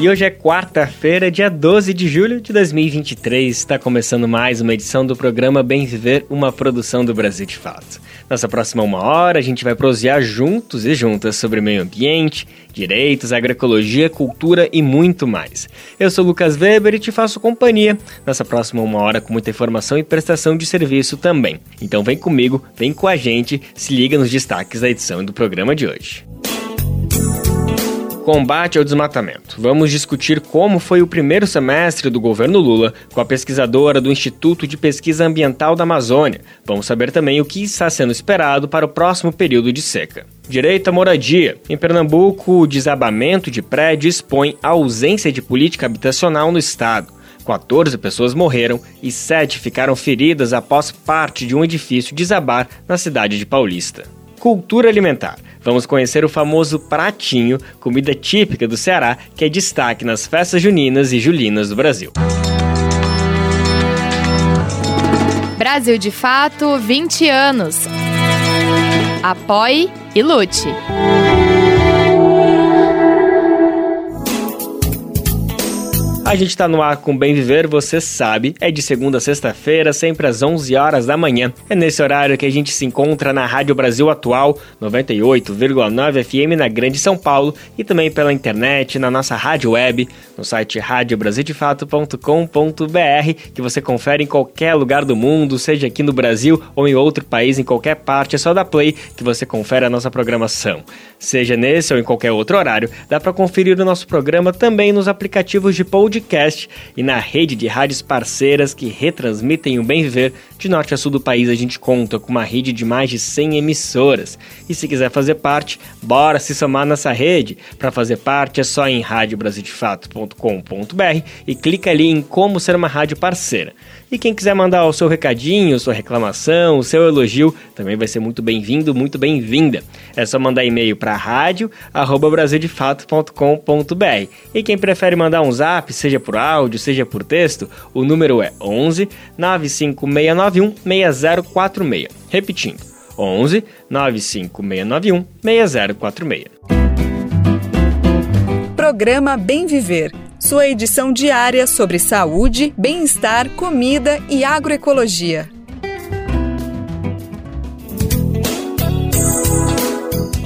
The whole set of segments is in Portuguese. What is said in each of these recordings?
E hoje é quarta-feira, dia 12 de julho de 2023. Está começando mais uma edição do programa Bem Viver, uma produção do Brasil de Fato. Nessa próxima uma hora, a gente vai prosear juntos e juntas sobre meio ambiente, direitos, agroecologia, cultura e muito mais. Eu sou Lucas Weber e te faço companhia nessa próxima uma hora com muita informação e prestação de serviço também. Então vem comigo, vem com a gente, se liga nos destaques da edição do programa de hoje. Combate ao desmatamento. Vamos discutir como foi o primeiro semestre do governo Lula com a pesquisadora do Instituto de Pesquisa Ambiental da Amazônia. Vamos saber também o que está sendo esperado para o próximo período de seca. Direito à moradia. Em Pernambuco, o desabamento de prédio expõe a ausência de política habitacional no estado. 14 pessoas morreram e 7 ficaram feridas após parte de um edifício desabar na cidade de Paulista. Cultura alimentar. Vamos conhecer o famoso pratinho, comida típica do Ceará, que é destaque nas festas juninas e julinas do Brasil. Brasil de Fato 20 anos. Apoie e lute. A gente está no ar com Bem Viver, você sabe, é de segunda a sexta-feira, sempre às 11 horas da manhã. É nesse horário que a gente se encontra na Rádio Brasil Atual, 98,9 FM na Grande São Paulo e também pela internet, na nossa rádio web, no site radiobrasildefato.com.br, que você confere em qualquer lugar do mundo, seja aqui no Brasil ou em outro país, em qualquer parte, é só da Play que você confere a nossa programação. Seja nesse ou em qualquer outro horário, dá para conferir o nosso programa também nos aplicativos de podcast podcast e na rede de rádios parceiras que retransmitem o bem viver de norte a sul do país. A gente conta com uma rede de mais de 100 emissoras. E se quiser fazer parte, bora se somar nessa rede. Para fazer parte é só em radiobrasildefato.com.br e clica ali em como ser uma rádio parceira. E quem quiser mandar o seu recadinho, sua reclamação, o seu elogio, também vai ser muito bem-vindo, muito bem-vinda. É só mandar e-mail para rádio@brasildefato.com.br. E quem prefere mandar um zap, seja por áudio, seja por texto, o número é 11 95691 6046. Repetindo, 11 95691 6046. Programa Bem Viver sua edição diária sobre saúde, bem-estar, comida e agroecologia.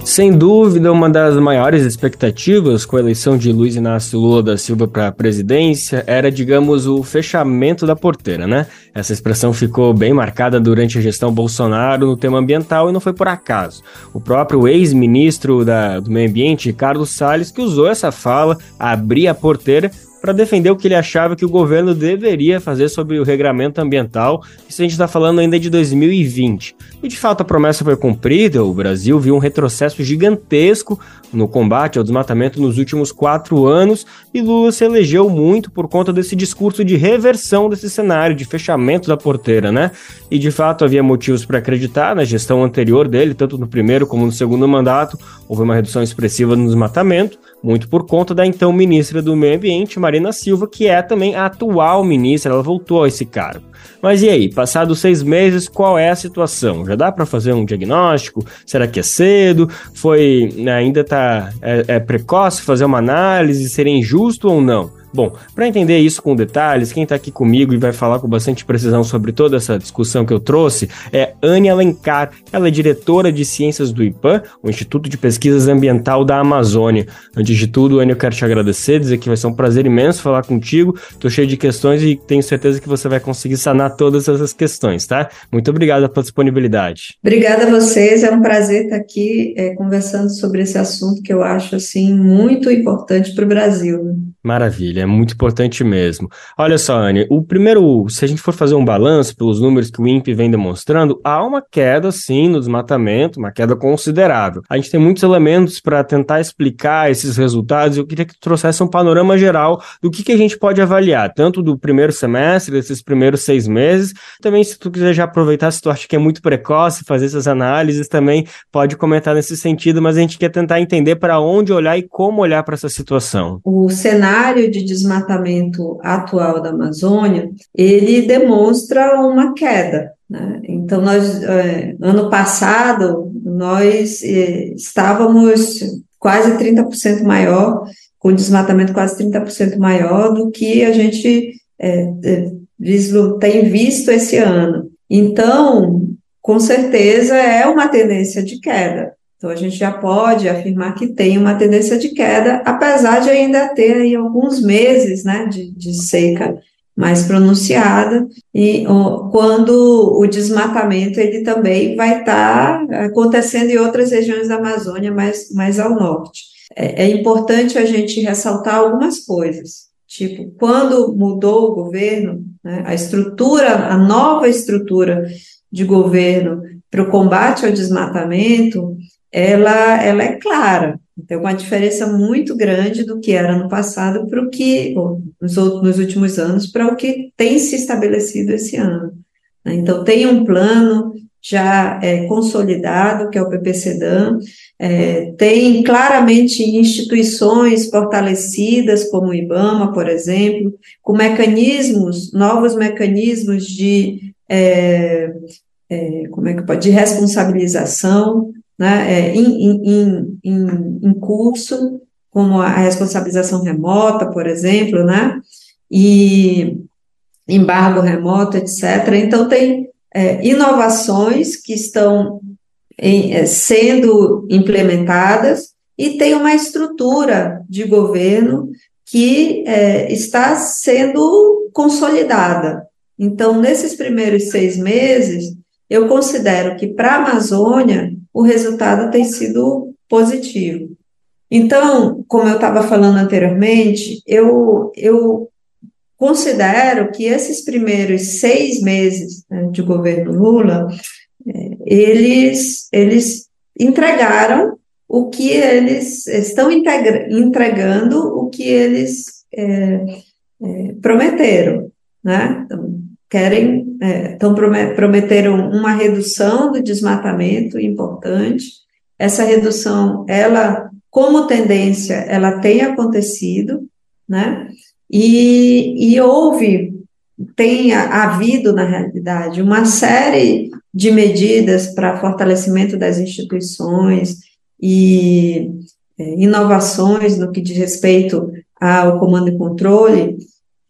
Sem dúvida, uma das maiores expectativas com a eleição de Luiz Inácio Lula da Silva para a presidência era, digamos, o fechamento da porteira, né? Essa expressão ficou bem marcada durante a gestão Bolsonaro no tema ambiental e não foi por acaso. O próprio ex-ministro do Meio Ambiente, Carlos Salles, que usou essa fala, abrir a porteira para defender o que ele achava que o governo deveria fazer sobre o regramento ambiental. Isso a gente está falando ainda de 2020. E de fato a promessa foi cumprida, o Brasil viu um retrocesso gigantesco no combate ao desmatamento nos últimos quatro anos e Lula se elegeu muito por conta desse discurso de reversão desse cenário, de fechamento da porteira, né? E de fato havia motivos para acreditar na gestão anterior dele, tanto no primeiro como no segundo mandato, houve uma redução expressiva no desmatamento muito por conta da então ministra do Meio Ambiente, Marina Silva, que é também a atual ministra, ela voltou a esse cargo. Mas e aí, passados seis meses, qual é a situação? Já dá para fazer um diagnóstico? Será que é cedo? Foi né, ainda tá é, é precoce fazer uma análise? Seria injusto ou não? Bom, para entender isso com detalhes, quem está aqui comigo e vai falar com bastante precisão sobre toda essa discussão que eu trouxe é Anne Alencar. Ela é diretora de ciências do IPAM, o Instituto de Pesquisas Ambiental da Amazônia. Antes de tudo, Anne, eu quero te agradecer, dizer que vai ser um prazer imenso falar contigo. Estou cheio de questões e tenho certeza que você vai conseguir sanar todas essas questões, tá? Muito obrigado pela disponibilidade. Obrigada a vocês, é um prazer estar aqui é, conversando sobre esse assunto que eu acho assim muito importante para o Brasil. Maravilha. É muito importante mesmo. Olha só, Anne, o primeiro, se a gente for fazer um balanço pelos números que o INPE vem demonstrando, há uma queda, sim, no desmatamento, uma queda considerável. A gente tem muitos elementos para tentar explicar esses resultados. Eu queria que tu trouxesse um panorama geral do que, que a gente pode avaliar, tanto do primeiro semestre, desses primeiros seis meses. Também, se tu quiser já aproveitar, se tu acha que é muito precoce fazer essas análises, também pode comentar nesse sentido, mas a gente quer tentar entender para onde olhar e como olhar para essa situação. O cenário de desmatamento atual da Amazônia, ele demonstra uma queda. Né? Então, nós, é, ano passado, nós é, estávamos quase 30% maior, com desmatamento quase 30% maior do que a gente é, é tem visto esse ano. Então, com certeza é uma tendência de queda. Então, a gente já pode afirmar que tem uma tendência de queda, apesar de ainda ter aí alguns meses né, de, de seca mais pronunciada, e quando o desmatamento ele também vai estar tá acontecendo em outras regiões da Amazônia, mais, mais ao norte. É, é importante a gente ressaltar algumas coisas, tipo, quando mudou o governo, né, a estrutura, a nova estrutura de governo para o combate ao desmatamento, ela, ela é clara. Tem uma diferença muito grande do que era no passado para o que, nos, nos últimos anos, para o que tem se estabelecido esse ano. Né? Então, tem um plano já é, consolidado, que é o PPCDAM, é, tem claramente instituições fortalecidas, como o IBAMA, por exemplo, com mecanismos, novos mecanismos de, é, é como é que pode, de responsabilização, né, é, em, em, em, em curso, como a responsabilização remota, por exemplo, né, e embargo remoto, etc. Então, tem é, inovações que estão em, é, sendo implementadas e tem uma estrutura de governo que é, está sendo consolidada. Então, nesses primeiros seis meses, eu considero que para a Amazônia o resultado tem sido positivo. Então, como eu estava falando anteriormente, eu, eu considero que esses primeiros seis meses né, de governo Lula, é, eles, eles entregaram o que eles estão entregando, o que eles é, é, prometeram, né? Então, querem, é, então prometeram uma redução do desmatamento importante. Essa redução, ela, como tendência, ela tem acontecido, né? E, e houve, tem havido, na realidade, uma série de medidas para fortalecimento das instituições e é, inovações no que diz respeito ao comando e controle,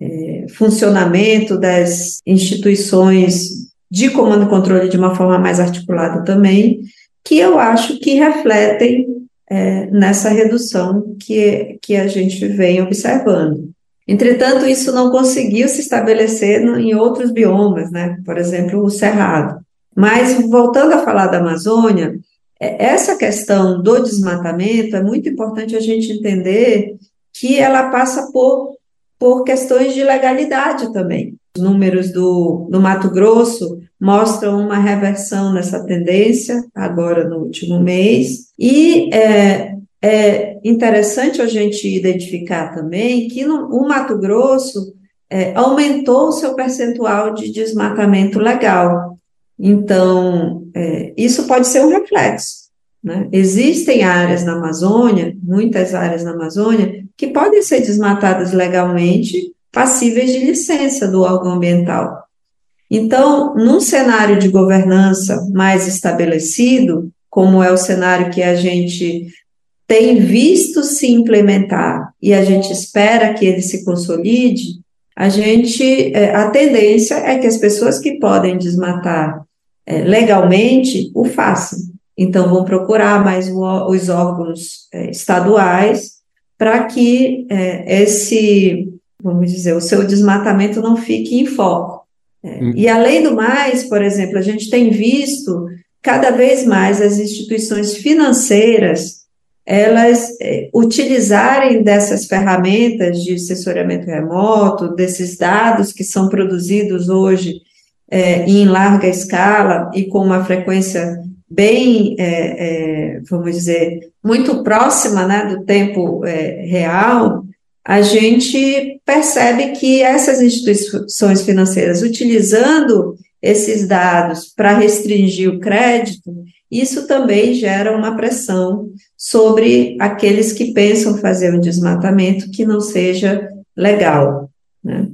é, funcionamento das instituições de comando e controle de uma forma mais articulada também, que eu acho que refletem é, nessa redução que, que a gente vem observando. Entretanto, isso não conseguiu se estabelecer no, em outros biomas, né? por exemplo, o Cerrado. Mas, voltando a falar da Amazônia, é, essa questão do desmatamento é muito importante a gente entender que ela passa por por questões de legalidade também. Os números do, do Mato Grosso mostram uma reversão nessa tendência, agora no último mês, e é, é interessante a gente identificar também que no, o Mato Grosso é, aumentou o seu percentual de desmatamento legal. Então, é, isso pode ser um reflexo. Né? Existem áreas na Amazônia, muitas áreas na Amazônia, que podem ser desmatadas legalmente, passíveis de licença do órgão ambiental. Então, num cenário de governança mais estabelecido, como é o cenário que a gente tem visto se implementar e a gente espera que ele se consolide, a gente, é, a tendência é que as pessoas que podem desmatar é, legalmente o façam. Então, vão procurar mais os órgãos é, estaduais para que é, esse, vamos dizer, o seu desmatamento não fique em foco. É, hum. E além do mais, por exemplo, a gente tem visto cada vez mais as instituições financeiras elas é, utilizarem dessas ferramentas de sensoriamento remoto, desses dados que são produzidos hoje é, em larga escala e com uma frequência bem, é, é, vamos dizer, muito próxima né, do tempo é, real, a gente percebe que essas instituições financeiras, utilizando esses dados para restringir o crédito, isso também gera uma pressão sobre aqueles que pensam fazer um desmatamento que não seja legal. Né?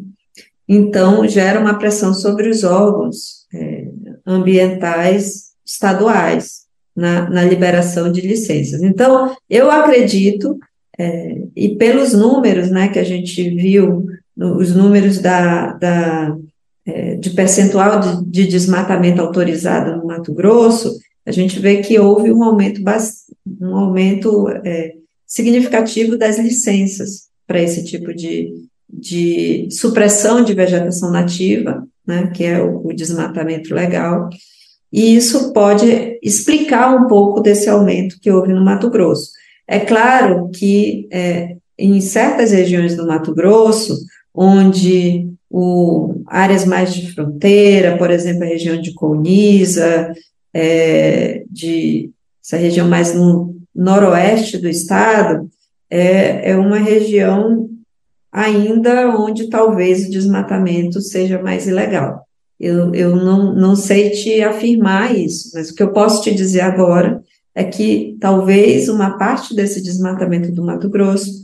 Então, gera uma pressão sobre os órgãos é, ambientais estaduais na, na, liberação de licenças. Então, eu acredito, é, e pelos números né, que a gente viu, os números da, da é, de percentual de, de desmatamento autorizado no Mato Grosso, a gente vê que houve um aumento, um aumento é, significativo das licenças para esse tipo de, de supressão de vegetação nativa, né, que é o, o desmatamento legal, e isso pode explicar um pouco desse aumento que houve no Mato Grosso. É claro que é, em certas regiões do Mato Grosso, onde o, áreas mais de fronteira, por exemplo, a região de Colniza, é, de essa região mais no noroeste do estado, é, é uma região ainda onde talvez o desmatamento seja mais ilegal. Eu, eu não, não sei te afirmar isso, mas o que eu posso te dizer agora é que talvez uma parte desse desmatamento do Mato Grosso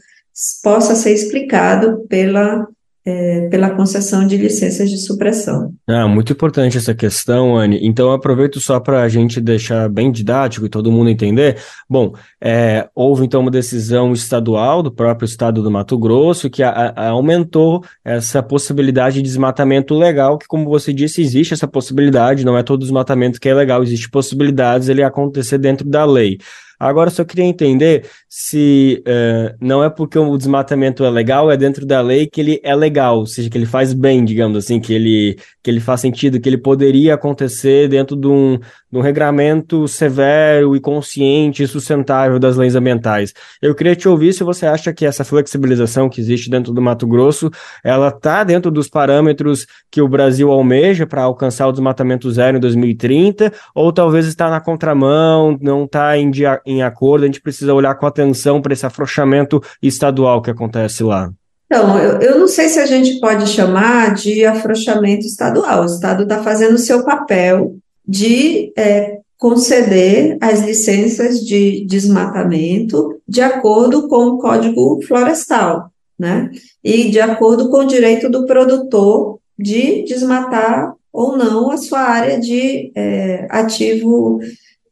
possa ser explicado pela é, pela concessão de licenças de supressão. Ah, muito importante essa questão, Anne. Então, aproveito só para a gente deixar bem didático e todo mundo entender. Bom, é, houve então uma decisão estadual do próprio estado do Mato Grosso que a, a, aumentou essa possibilidade de desmatamento legal, que, como você disse, existe essa possibilidade, não é todo desmatamento que é legal, existe possibilidades ele acontecer dentro da lei. Agora, só queria entender se uh, não é porque o desmatamento é legal, é dentro da lei que ele é legal, ou seja, que ele faz bem, digamos assim, que ele, que ele faz sentido, que ele poderia acontecer dentro de um, um regramento severo e consciente e sustentável das leis ambientais. Eu queria te ouvir se você acha que essa flexibilização que existe dentro do Mato Grosso, ela está dentro dos parâmetros que o Brasil almeja para alcançar o desmatamento zero em 2030, ou talvez está na contramão, não está em, em acordo, a gente precisa olhar com atenção para esse afrouxamento estadual que acontece lá. Então, eu, eu não sei se a gente pode chamar de afrouxamento estadual. O Estado está fazendo o seu papel de é, conceder as licenças de desmatamento de acordo com o Código Florestal, né? E de acordo com o direito do produtor de desmatar ou não a sua área de é, ativo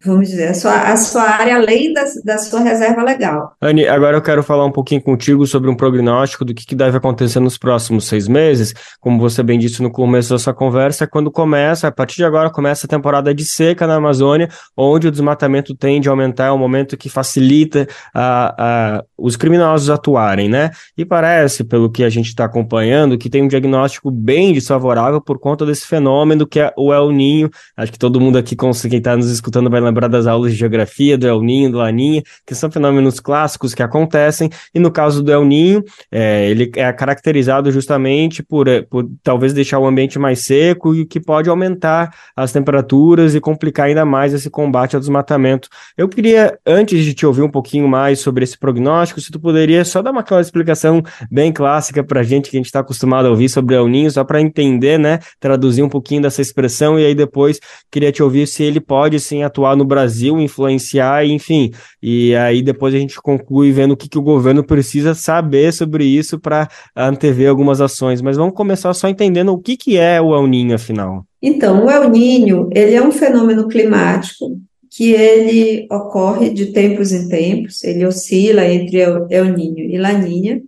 vamos dizer, a sua, a sua área além da, da sua reserva legal. Anne, agora eu quero falar um pouquinho contigo sobre um prognóstico do que, que deve acontecer nos próximos seis meses. Como você bem disse no começo da sua conversa, quando começa, a partir de agora, começa a temporada de seca na Amazônia, onde o desmatamento tende a aumentar, é um momento que facilita a, a, os criminosos atuarem, né? E parece, pelo que a gente está acompanhando, que tem um diagnóstico bem desfavorável por conta desse fenômeno que é o El Ninho. Acho que todo mundo aqui, quem está nos escutando, vai lembrar lembrar das aulas de geografia, do El Ninho, do Laninha, que são fenômenos clássicos que acontecem, e no caso do El Ninho, é, ele é caracterizado justamente por, é, por talvez deixar o ambiente mais seco e que pode aumentar as temperaturas e complicar ainda mais esse combate ao desmatamento. Eu queria, antes de te ouvir um pouquinho mais sobre esse prognóstico, se tu poderia só dar uma explicação bem clássica para a gente que a gente está acostumado a ouvir sobre El Ninho, só para entender, né, traduzir um pouquinho dessa expressão, e aí depois queria te ouvir se ele pode sim atuar no no Brasil, influenciar, enfim. E aí depois a gente conclui vendo o que, que o governo precisa saber sobre isso para antever algumas ações. Mas vamos começar só entendendo o que, que é o El Ninho, afinal. Então, o El Ninho, ele é um fenômeno climático que ele ocorre de tempos em tempos, ele oscila entre El Ninho e Laninha,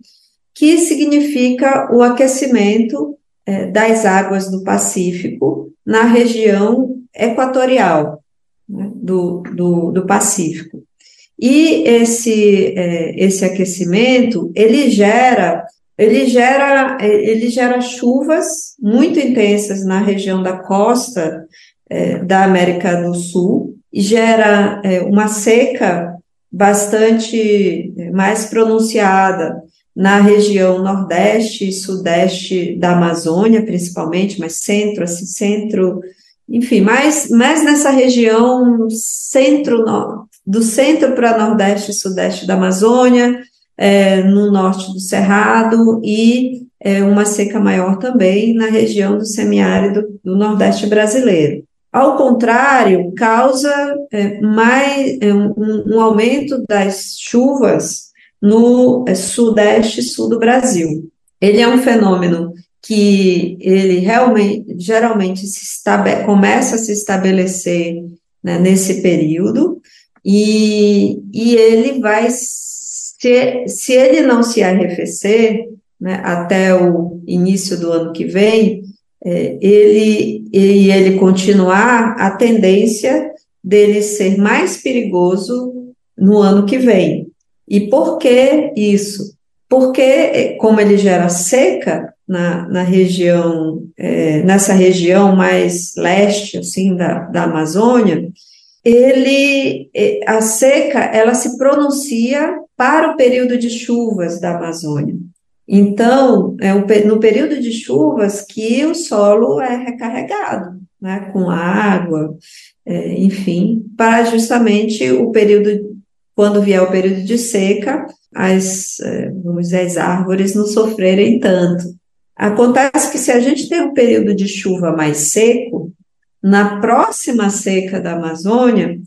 que significa o aquecimento é, das águas do Pacífico na região equatorial, do, do, do Pacífico. E esse, é, esse aquecimento, ele gera, ele gera, ele gera chuvas muito intensas na região da costa é, da América do Sul, gera é, uma seca bastante é, mais pronunciada na região nordeste e sudeste da Amazônia, principalmente, mas centro, assim, centro, enfim, mais, mais nessa região centro, do centro para nordeste e sudeste da Amazônia, é, no norte do Cerrado e é, uma seca maior também na região do semiárido do nordeste brasileiro. Ao contrário, causa é, mais é, um, um, aumento das chuvas no é, sudeste e sul do Brasil. Ele é um fenômeno que ele realmente, geralmente se começa a se estabelecer né, nesse período, e, e ele vai se, se ele não se arrefecer né, até o início do ano que vem, é, ele e ele continuar, a tendência dele ser mais perigoso no ano que vem. E por que isso? Porque, como ele gera seca na, na região, é, nessa região mais leste, assim, da, da Amazônia, ele, a seca, ela se pronuncia para o período de chuvas da Amazônia. Então, é no período de chuvas que o solo é recarregado, né, com água, é, enfim, para justamente o período, quando vier o período de seca, as, é, vamos dizer, as árvores não sofrerem tanto. Acontece que se a gente tem um período de chuva mais seco, na próxima seca da Amazônia,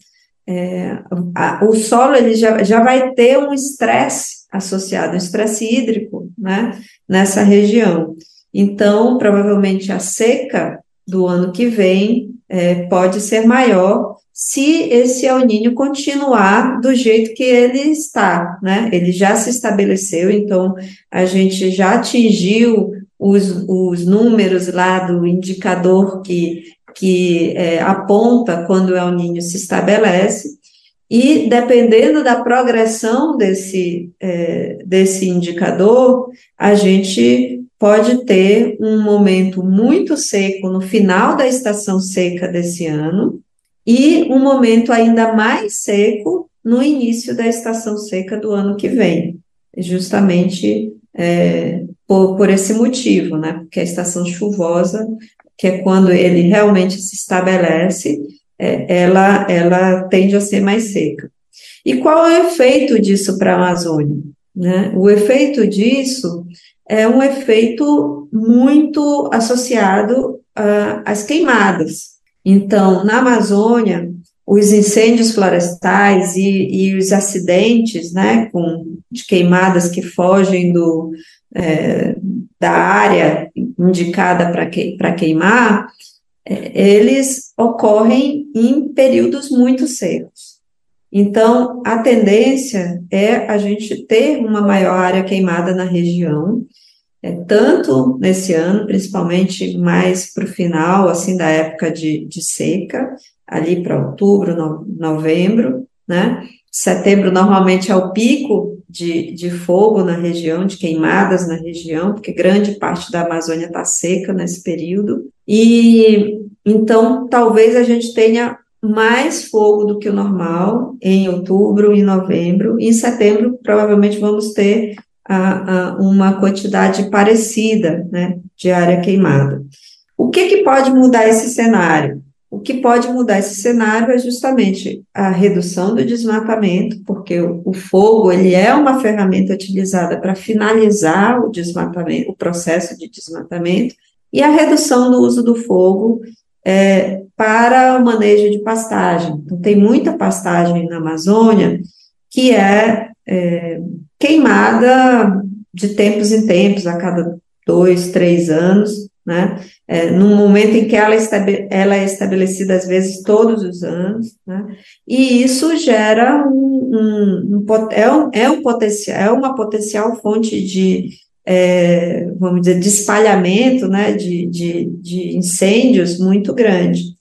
é, a, o solo ele já, já vai ter um estresse associado, um estresse hídrico, né, nessa região. Então, provavelmente a seca do ano que vem é, pode ser maior se esse El Ninho continuar do jeito que ele está, né? Ele já se estabeleceu, então a gente já atingiu os, os números lá do indicador que que é, aponta quando o El Ninho se estabelece, e dependendo da progressão desse, é, desse indicador, a gente pode ter um momento muito seco no final da estação seca desse ano e um momento ainda mais seco no início da estação seca do ano que vem, justamente é, por, por esse motivo, né? Porque a estação chuvosa que é quando ele realmente se estabelece, é, ela, ela tende a ser mais seca. E qual é o efeito disso para a Amazônia? Né? O efeito disso é um efeito muito associado às queimadas. Então, na Amazônia, os incêndios florestais e, e os acidentes né, com, de queimadas que fogem do, é, da área indicada para que, queimar, é, eles ocorrem em períodos muito secos. Então, a tendência é a gente ter uma maior área queimada na região, é, tanto nesse ano, principalmente mais para o final, assim, da época de, de seca, ali para outubro, no, novembro, né? Setembro normalmente é o pico de, de fogo na região, de queimadas na região, porque grande parte da Amazônia está seca nesse período. E então talvez a gente tenha mais fogo do que o normal em outubro e novembro. E em setembro, provavelmente, vamos ter a, a, uma quantidade parecida né, de área queimada. O que, que pode mudar esse cenário? O que pode mudar esse cenário é justamente a redução do desmatamento, porque o, fogo ele é uma ferramenta utilizada para finalizar o desmatamento, o processo de desmatamento, e a redução do uso do fogo é, para o manejo de pastagem. Então, tem muita pastagem na Amazônia que é, é queimada de tempos em tempos, a cada dois, três anos, né? É, no momento em que ela, ela é estabelecida, às vezes, todos os anos, né? E isso gera um, um, um, é, um, é, um potencial, é uma potencial fonte de, é, vamos dizer, de espalhamento, né? De, de, de incêndios muito grande.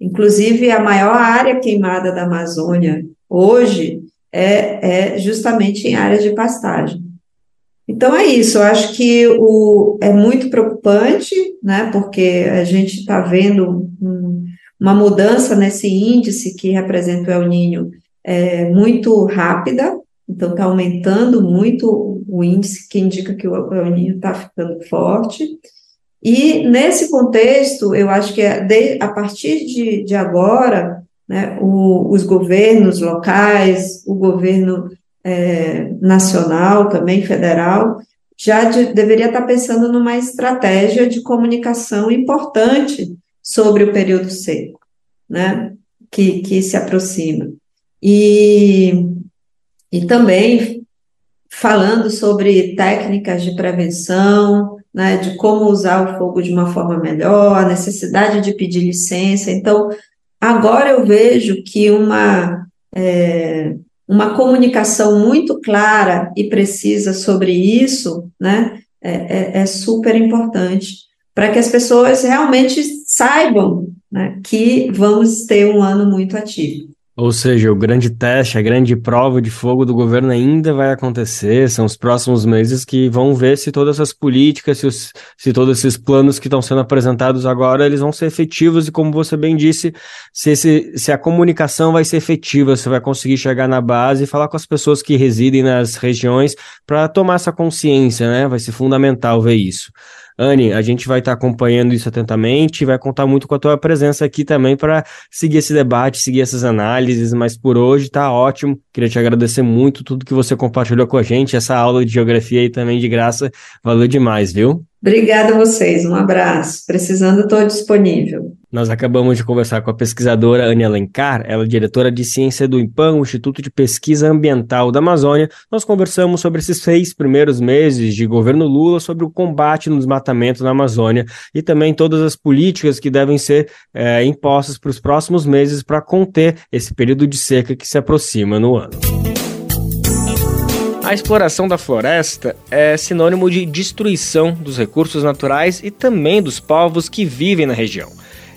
Inclusive, a maior área queimada da Amazônia hoje é, é justamente em áreas de pastagem. Então é isso, eu acho que o, é muito preocupante, né, porque a gente está vendo um, uma mudança nesse índice que representa o El Ninho é, muito rápida, então está aumentando muito o índice, que indica que o El Ninho está ficando forte. E nesse contexto, eu acho que é a partir de, de agora, né, o, os governos locais, o governo é, nacional, também federal, já de, deveria estar pensando numa estratégia de comunicação importante sobre o período seco, né, que, que se aproxima. E, e também falando sobre técnicas de prevenção, né, de como usar o fogo de uma forma melhor, a necessidade de pedir licença. Então, agora eu vejo que uma, é, uma comunicação muito clara e precisa sobre isso, né, é, é, é super importante para que as pessoas realmente saibam né, que vamos ter um ano muito ativo. Ou seja, o grande teste, a grande prova de fogo do governo ainda vai acontecer. São os próximos meses que vão ver se todas essas políticas, se, os, se todos esses planos que estão sendo apresentados agora, eles vão ser efetivos e, como você bem disse, se, esse, se a comunicação vai ser efetiva, você vai conseguir chegar na base e falar com as pessoas que residem nas regiões para tomar essa consciência, né? Vai ser fundamental ver isso. Anne, a gente vai estar tá acompanhando isso atentamente e vai contar muito com a tua presença aqui também para seguir esse debate, seguir essas análises, mas por hoje tá ótimo. Queria te agradecer muito tudo que você compartilhou com a gente, essa aula de geografia aí também de graça, valeu demais, viu? Obrigada a vocês, um abraço. Precisando, estou disponível. Nós acabamos de conversar com a pesquisadora Anne Alencar, ela é diretora de ciência do IMPAM, o Instituto de Pesquisa Ambiental da Amazônia. Nós conversamos sobre esses seis primeiros meses de governo Lula, sobre o combate no desmatamento na Amazônia e também todas as políticas que devem ser é, impostas para os próximos meses para conter esse período de seca que se aproxima no ano. A exploração da floresta é sinônimo de destruição dos recursos naturais e também dos povos que vivem na região.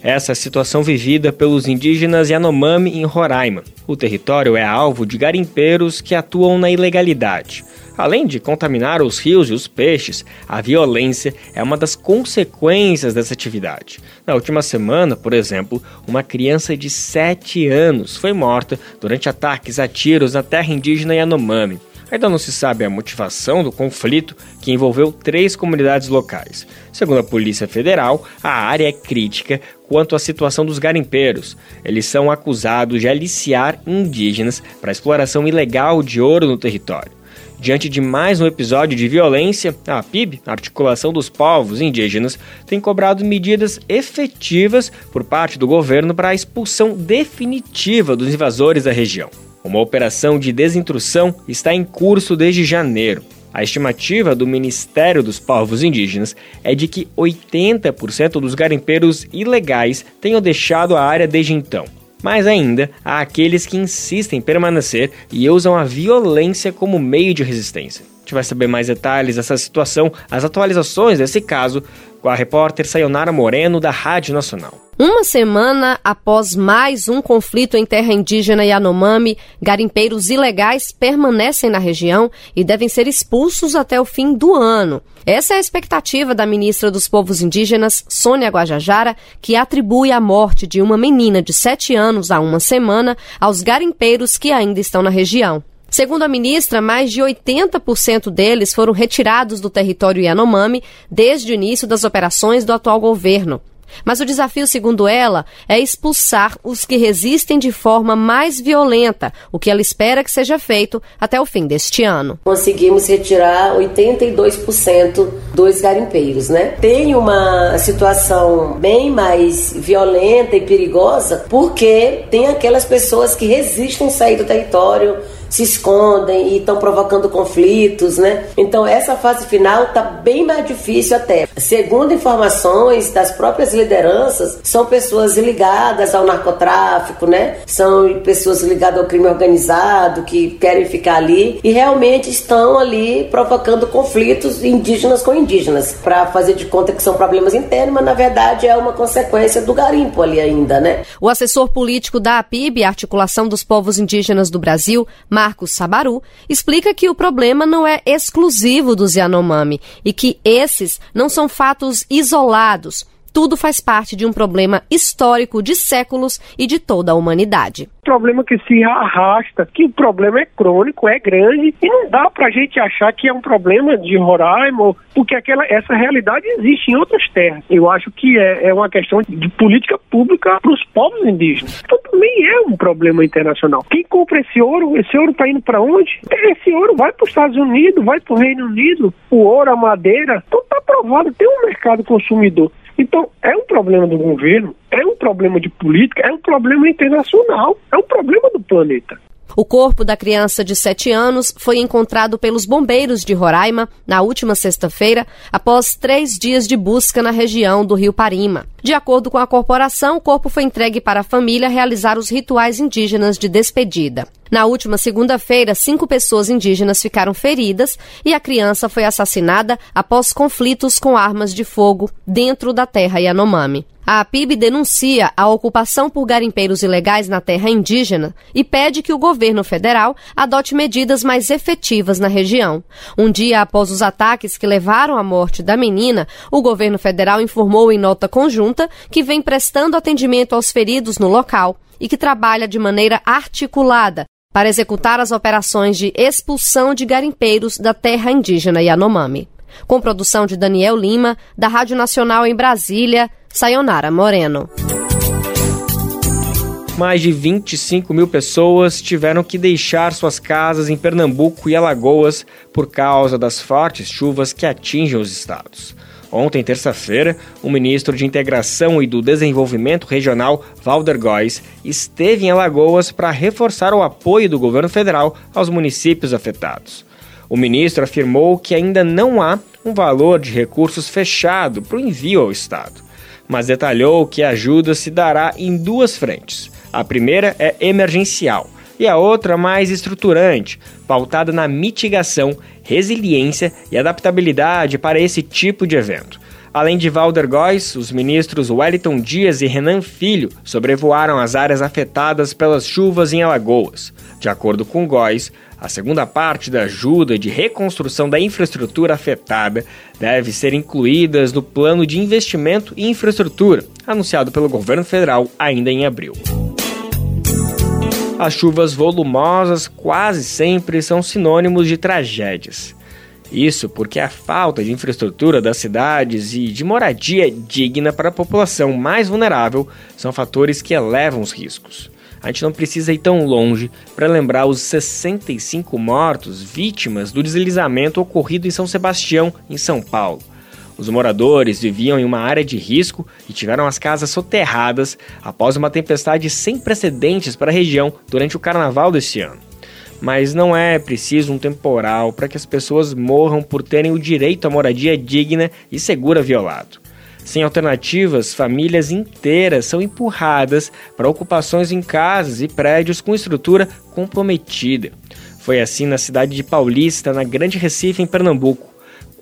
Essa é a situação vivida pelos indígenas Yanomami em Roraima. O território é alvo de garimpeiros que atuam na ilegalidade. Além de contaminar os rios e os peixes, a violência é uma das consequências dessa atividade. Na última semana, por exemplo, uma criança de 7 anos foi morta durante ataques a tiros na terra indígena Yanomami. Ainda não se sabe a motivação do conflito que envolveu três comunidades locais. Segundo a Polícia Federal, a área é crítica quanto à situação dos garimpeiros. Eles são acusados de aliciar indígenas para exploração ilegal de ouro no território. Diante de mais um episódio de violência, a PIB, a Articulação dos Povos Indígenas, tem cobrado medidas efetivas por parte do governo para a expulsão definitiva dos invasores da região. Uma operação de desintrusão está em curso desde janeiro. A estimativa do Ministério dos Povos Indígenas é de que 80% dos garimpeiros ilegais tenham deixado a área desde então. Mas ainda há aqueles que insistem em permanecer e usam a violência como meio de resistência. A gente vai saber mais detalhes dessa situação, as atualizações desse caso, com a repórter Sayonara Moreno, da Rádio Nacional. Uma semana após mais um conflito em terra indígena Yanomami, garimpeiros ilegais permanecem na região e devem ser expulsos até o fim do ano. Essa é a expectativa da ministra dos Povos Indígenas, Sônia Guajajara, que atribui a morte de uma menina de sete anos há uma semana aos garimpeiros que ainda estão na região. Segundo a ministra, mais de 80% deles foram retirados do território Yanomami desde o início das operações do atual governo. Mas o desafio, segundo ela, é expulsar os que resistem de forma mais violenta, o que ela espera que seja feito até o fim deste ano. Conseguimos retirar 82% dos garimpeiros, né? Tem uma situação bem mais violenta e perigosa porque tem aquelas pessoas que resistem sair do território se escondem e estão provocando conflitos, né? Então essa fase final tá bem mais difícil até. Segundo informações das próprias lideranças, são pessoas ligadas ao narcotráfico, né? São pessoas ligadas ao crime organizado que querem ficar ali e realmente estão ali provocando conflitos indígenas com indígenas para fazer de conta que são problemas internos, mas na verdade é uma consequência do garimpo ali ainda, né? O assessor político da APIB, Articulação dos Povos Indígenas do Brasil, Marcos Sabaru, explica que o problema não é exclusivo dos Yanomami e que esses não são fatos isolados. Tudo faz parte de um problema histórico de séculos e de toda a humanidade problema que se arrasta, que o problema é crônico, é grande, e não dá para a gente achar que é um problema de Roraima, porque aquela, essa realidade existe em outras terras. Eu acho que é, é uma questão de política pública para os povos indígenas. Então também é um problema internacional. Quem compra esse ouro, esse ouro está indo para onde? Esse ouro vai para os Estados Unidos, vai para o Reino Unido, o ouro, a madeira, então está provado, tem um mercado consumidor. Então, é um problema do governo, é um problema de política, é um problema internacional, é um problema do planeta. O corpo da criança de 7 anos foi encontrado pelos bombeiros de Roraima na última sexta-feira, após três dias de busca na região do Rio Parima. De acordo com a corporação, o corpo foi entregue para a família realizar os rituais indígenas de despedida. Na última segunda-feira, cinco pessoas indígenas ficaram feridas e a criança foi assassinada após conflitos com armas de fogo dentro da terra Yanomami. A PIB denuncia a ocupação por garimpeiros ilegais na terra indígena e pede que o governo federal adote medidas mais efetivas na região. Um dia após os ataques que levaram à morte da menina, o governo federal informou em nota conjunta que vem prestando atendimento aos feridos no local e que trabalha de maneira articulada para executar as operações de expulsão de garimpeiros da terra indígena Yanomami. Com produção de Daniel Lima, da Rádio Nacional em Brasília, Sayonara Moreno. Mais de 25 mil pessoas tiveram que deixar suas casas em Pernambuco e Alagoas por causa das fortes chuvas que atingem os estados. Ontem, terça-feira, o ministro de Integração e do Desenvolvimento Regional, Valder Góes, esteve em Alagoas para reforçar o apoio do governo federal aos municípios afetados. O ministro afirmou que ainda não há um valor de recursos fechado para o envio ao Estado, mas detalhou que a ajuda se dará em duas frentes. A primeira é emergencial e a outra mais estruturante, pautada na mitigação, resiliência e adaptabilidade para esse tipo de evento. Além de Valder Góes, os ministros Wellington Dias e Renan Filho sobrevoaram as áreas afetadas pelas chuvas em Alagoas. De acordo com Góes, a segunda parte da ajuda de reconstrução da infraestrutura afetada deve ser incluída no plano de investimento em infraestrutura, anunciado pelo governo federal ainda em abril. As chuvas volumosas quase sempre são sinônimos de tragédias. Isso porque a falta de infraestrutura das cidades e de moradia digna para a população mais vulnerável são fatores que elevam os riscos. A gente não precisa ir tão longe para lembrar os 65 mortos vítimas do deslizamento ocorrido em São Sebastião, em São Paulo. Os moradores viviam em uma área de risco e tiveram as casas soterradas após uma tempestade sem precedentes para a região durante o carnaval deste ano. Mas não é preciso um temporal para que as pessoas morram por terem o direito à moradia digna e segura violado. Sem alternativas, famílias inteiras são empurradas para ocupações em casas e prédios com estrutura comprometida. Foi assim na cidade de Paulista, na Grande Recife, em Pernambuco.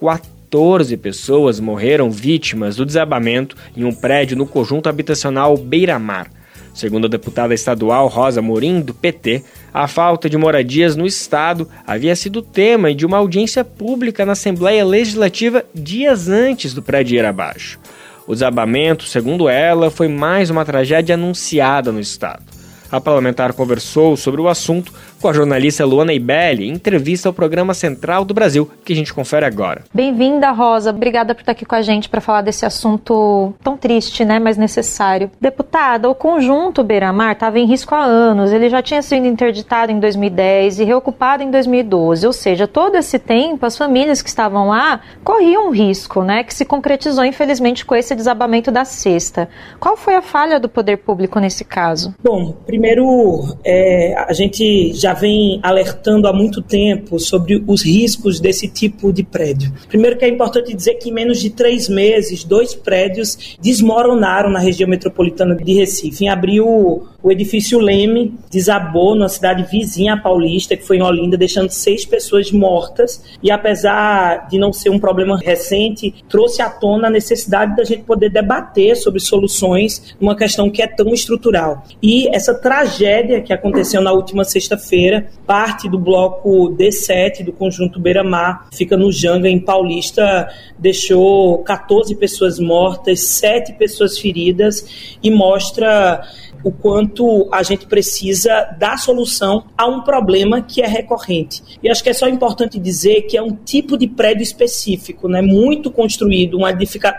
14 pessoas morreram vítimas do desabamento em um prédio no conjunto habitacional Beira-Mar. Segundo a deputada estadual Rosa Morim, do PT, a falta de moradias no estado havia sido tema de uma audiência pública na Assembleia Legislativa dias antes do prédio ir abaixo. O desabamento, segundo ela, foi mais uma tragédia anunciada no estado. A parlamentar conversou sobre o assunto com a jornalista Luana Ibelli em entrevista ao programa Central do Brasil, que a gente confere agora. Bem-vinda, Rosa. Obrigada por estar aqui com a gente para falar desse assunto tão triste, né, mas necessário. Deputada, o conjunto Beira-Mar estava em risco há anos. Ele já tinha sido interditado em 2010 e reocupado em 2012. Ou seja, todo esse tempo, as famílias que estavam lá corriam um risco, né, que se concretizou, infelizmente, com esse desabamento da cesta. Qual foi a falha do poder público nesse caso? Bom, primeiro Primeiro, é, a gente já vem alertando há muito tempo sobre os riscos desse tipo de prédio. Primeiro que é importante dizer que em menos de três meses, dois prédios desmoronaram na região metropolitana de Recife. Em abril, o edifício Leme desabou na cidade vizinha Paulista, que foi em Olinda, deixando seis pessoas mortas. E apesar de não ser um problema recente, trouxe à tona a necessidade da gente poder debater sobre soluções numa questão que é tão estrutural. E essa tragédia que aconteceu na última sexta-feira, parte do bloco D7 do conjunto Beira-Mar, fica no Janga, em Paulista, deixou 14 pessoas mortas, 7 pessoas feridas e mostra o quanto a gente precisa dar solução a um problema que é recorrente. E acho que é só importante dizer que é um tipo de prédio específico, né, muito construído, um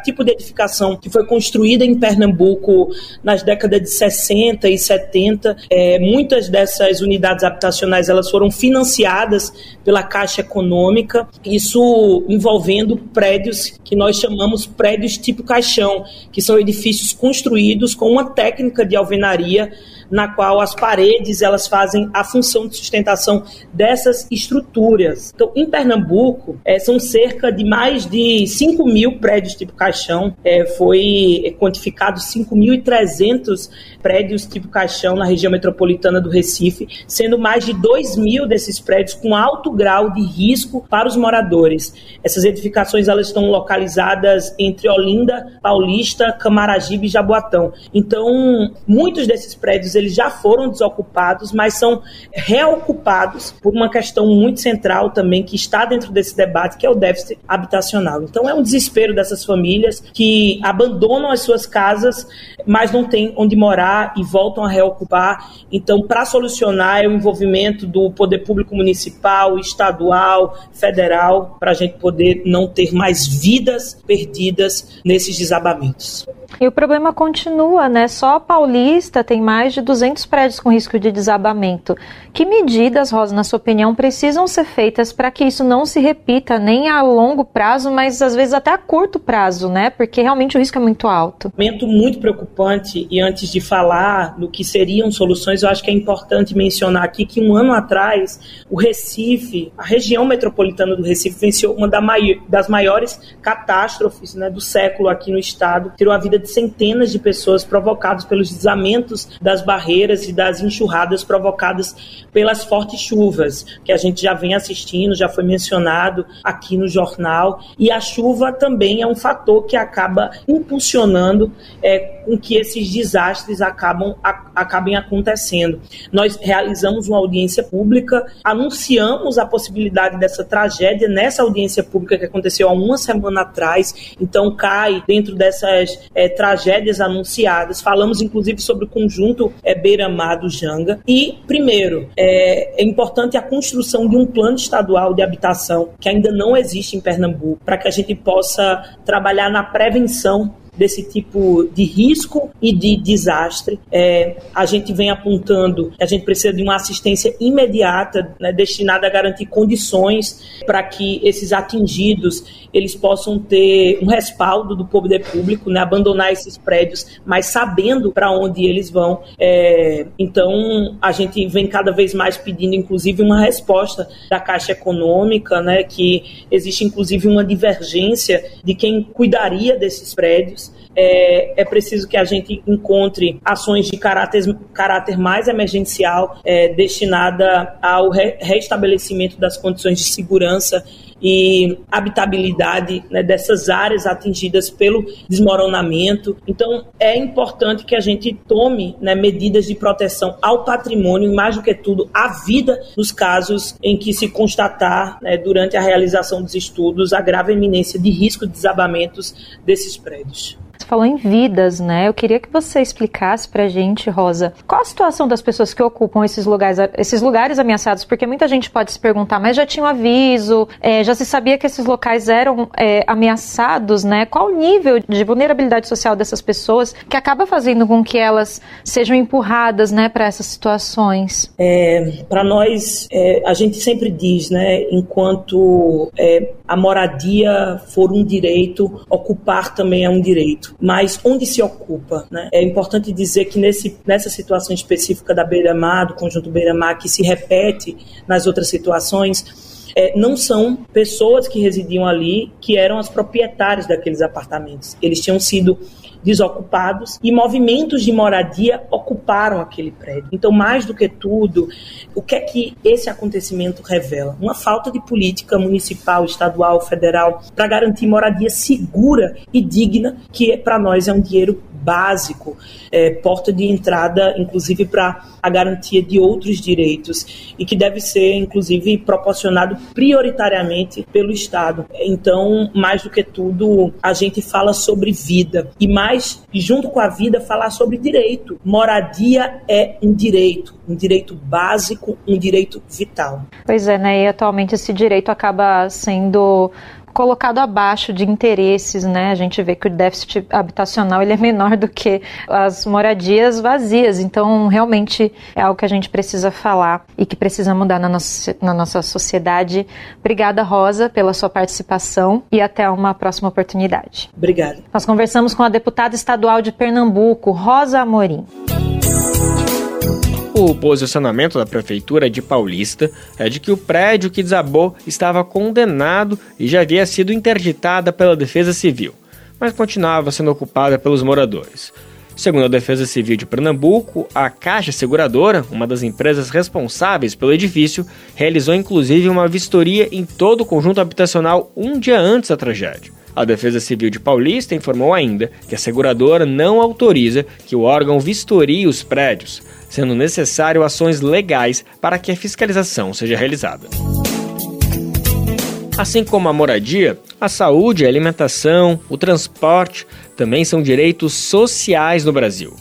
tipo de edificação que foi construída em Pernambuco nas décadas de 60 e 70. É, muitas dessas unidades habitacionais elas foram financiadas pela Caixa Econômica, isso envolvendo prédios que nós chamamos prédios tipo caixão, que são edifícios construídos com uma técnica de alvenaria na qual as paredes elas fazem a função de sustentação dessas estruturas. Então, em Pernambuco, é, são cerca de mais de 5 mil prédios tipo caixão, é, foi quantificado 5.300 prédios tipo caixão na região metropolitana do Recife, sendo mais de 2 mil desses prédios com alto grau de risco para os moradores. Essas edificações elas estão localizadas entre Olinda, Paulista, Camaragibe e Jaboatão. Então, muitos desses prédios eles já foram desocupados, mas são reocupados por uma questão muito central também que está dentro desse debate, que é o déficit habitacional. Então, é um desespero dessas famílias que abandonam as suas casas, mas não têm onde morar e voltam a reocupar. Então, para solucionar é o envolvimento do poder público municipal, estadual, federal, para a gente poder não ter mais vidas perdidas nesses desabamentos. E o problema continua, né? Só a Paulista tem mais de 200 prédios com risco de desabamento. Que medidas, Rosa, na sua opinião, precisam ser feitas para que isso não se repita nem a longo prazo, mas às vezes até a curto prazo, né? Porque realmente o risco é muito alto. Momento muito preocupante e antes de falar do que seriam soluções, eu acho que é importante mencionar aqui que um ano atrás o Recife, a região metropolitana do Recife, venceu uma das maiores catástrofes né, do século aqui no estado, tirou a vida de centenas de pessoas provocados pelos deslizamentos das barreiras e das enxurradas provocadas pelas fortes chuvas, que a gente já vem assistindo, já foi mencionado aqui no jornal. E a chuva também é um fator que acaba impulsionando é, com que esses desastres acabam, a, acabem acontecendo. Nós realizamos uma audiência pública, anunciamos a possibilidade dessa tragédia nessa audiência pública que aconteceu há uma semana atrás, então cai dentro dessas é, tragédias anunciadas. Falamos, inclusive, sobre o conjunto é, Beira-Mar do Janga. E, primeiro, é, é importante a construção de um plano estadual de habitação que ainda não existe em Pernambuco, para que a gente possa trabalhar na prevenção desse tipo de risco e de desastre. É, a gente vem apontando que a gente precisa de uma assistência imediata né, destinada a garantir condições para que esses atingidos eles possam ter um respaldo do poder público, né, abandonar esses prédios, mas sabendo para onde eles vão. É, então, a gente vem cada vez mais pedindo, inclusive, uma resposta da Caixa Econômica, né, que existe, inclusive, uma divergência de quem cuidaria desses prédios é, é preciso que a gente encontre ações de caráter, caráter mais emergencial é, destinada ao re, restabelecimento das condições de segurança e habitabilidade né, dessas áreas atingidas pelo desmoronamento. Então, é importante que a gente tome né, medidas de proteção ao patrimônio e, mais do que tudo, à vida nos casos em que se constatar, né, durante a realização dos estudos, a grave iminência de risco de desabamentos desses prédios. Você falou em vidas, né? Eu queria que você explicasse pra gente, Rosa, qual a situação das pessoas que ocupam esses lugares, esses lugares ameaçados, porque muita gente pode se perguntar, mas já tinha um aviso, é, já se sabia que esses locais eram é, ameaçados, né? Qual o nível de vulnerabilidade social dessas pessoas que acaba fazendo com que elas sejam empurradas, né, para essas situações? É, para nós, é, a gente sempre diz, né, enquanto é, a moradia for um direito, ocupar também é um direito mas onde se ocupa? Né? É importante dizer que nesse, nessa situação específica da beira-mar, do conjunto beira-mar, que se repete nas outras situações, é, não são pessoas que residiam ali que eram as proprietárias daqueles apartamentos. Eles tinham sido desocupados e movimentos de moradia ocuparam aquele prédio. Então, mais do que tudo, o que é que esse acontecimento revela? Uma falta de política municipal, estadual, federal para garantir moradia segura e digna, que para nós é um dinheiro básico, é, porta de entrada, inclusive, para a garantia de outros direitos e que deve ser, inclusive, proporcionado prioritariamente pelo Estado. Então, mais do que tudo, a gente fala sobre vida e mais, junto com a vida, falar sobre direito. Moradia é um direito, um direito básico, um direito vital. Pois é, né? E atualmente esse direito acaba sendo colocado abaixo de interesses, né? A gente vê que o déficit habitacional ele é menor do que as moradias vazias. Então, realmente é algo que a gente precisa falar e que precisa mudar na nossa, na nossa sociedade. Obrigada, Rosa, pela sua participação e até uma próxima oportunidade. Obrigada. Nós conversamos com a deputada estadual de Pernambuco, Rosa Amorim. O posicionamento da prefeitura de Paulista é de que o prédio que desabou estava condenado e já havia sido interditada pela Defesa Civil, mas continuava sendo ocupada pelos moradores. Segundo a Defesa Civil de Pernambuco, a Caixa Seguradora, uma das empresas responsáveis pelo edifício, realizou inclusive uma vistoria em todo o conjunto habitacional um dia antes da tragédia. A Defesa Civil de Paulista informou ainda que a seguradora não autoriza que o órgão vistorie os prédios, sendo necessário ações legais para que a fiscalização seja realizada. Assim como a moradia, a saúde, a alimentação, o transporte também são direitos sociais no Brasil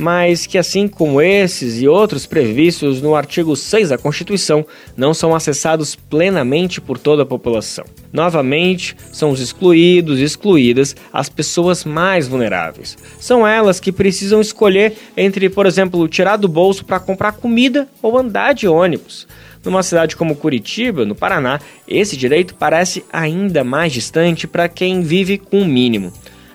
mas que, assim como esses e outros previstos no artigo 6 da Constituição, não são acessados plenamente por toda a população. Novamente, são os excluídos e excluídas as pessoas mais vulneráveis. São elas que precisam escolher entre, por exemplo, tirar do bolso para comprar comida ou andar de ônibus. Numa cidade como Curitiba, no Paraná, esse direito parece ainda mais distante para quem vive com o mínimo.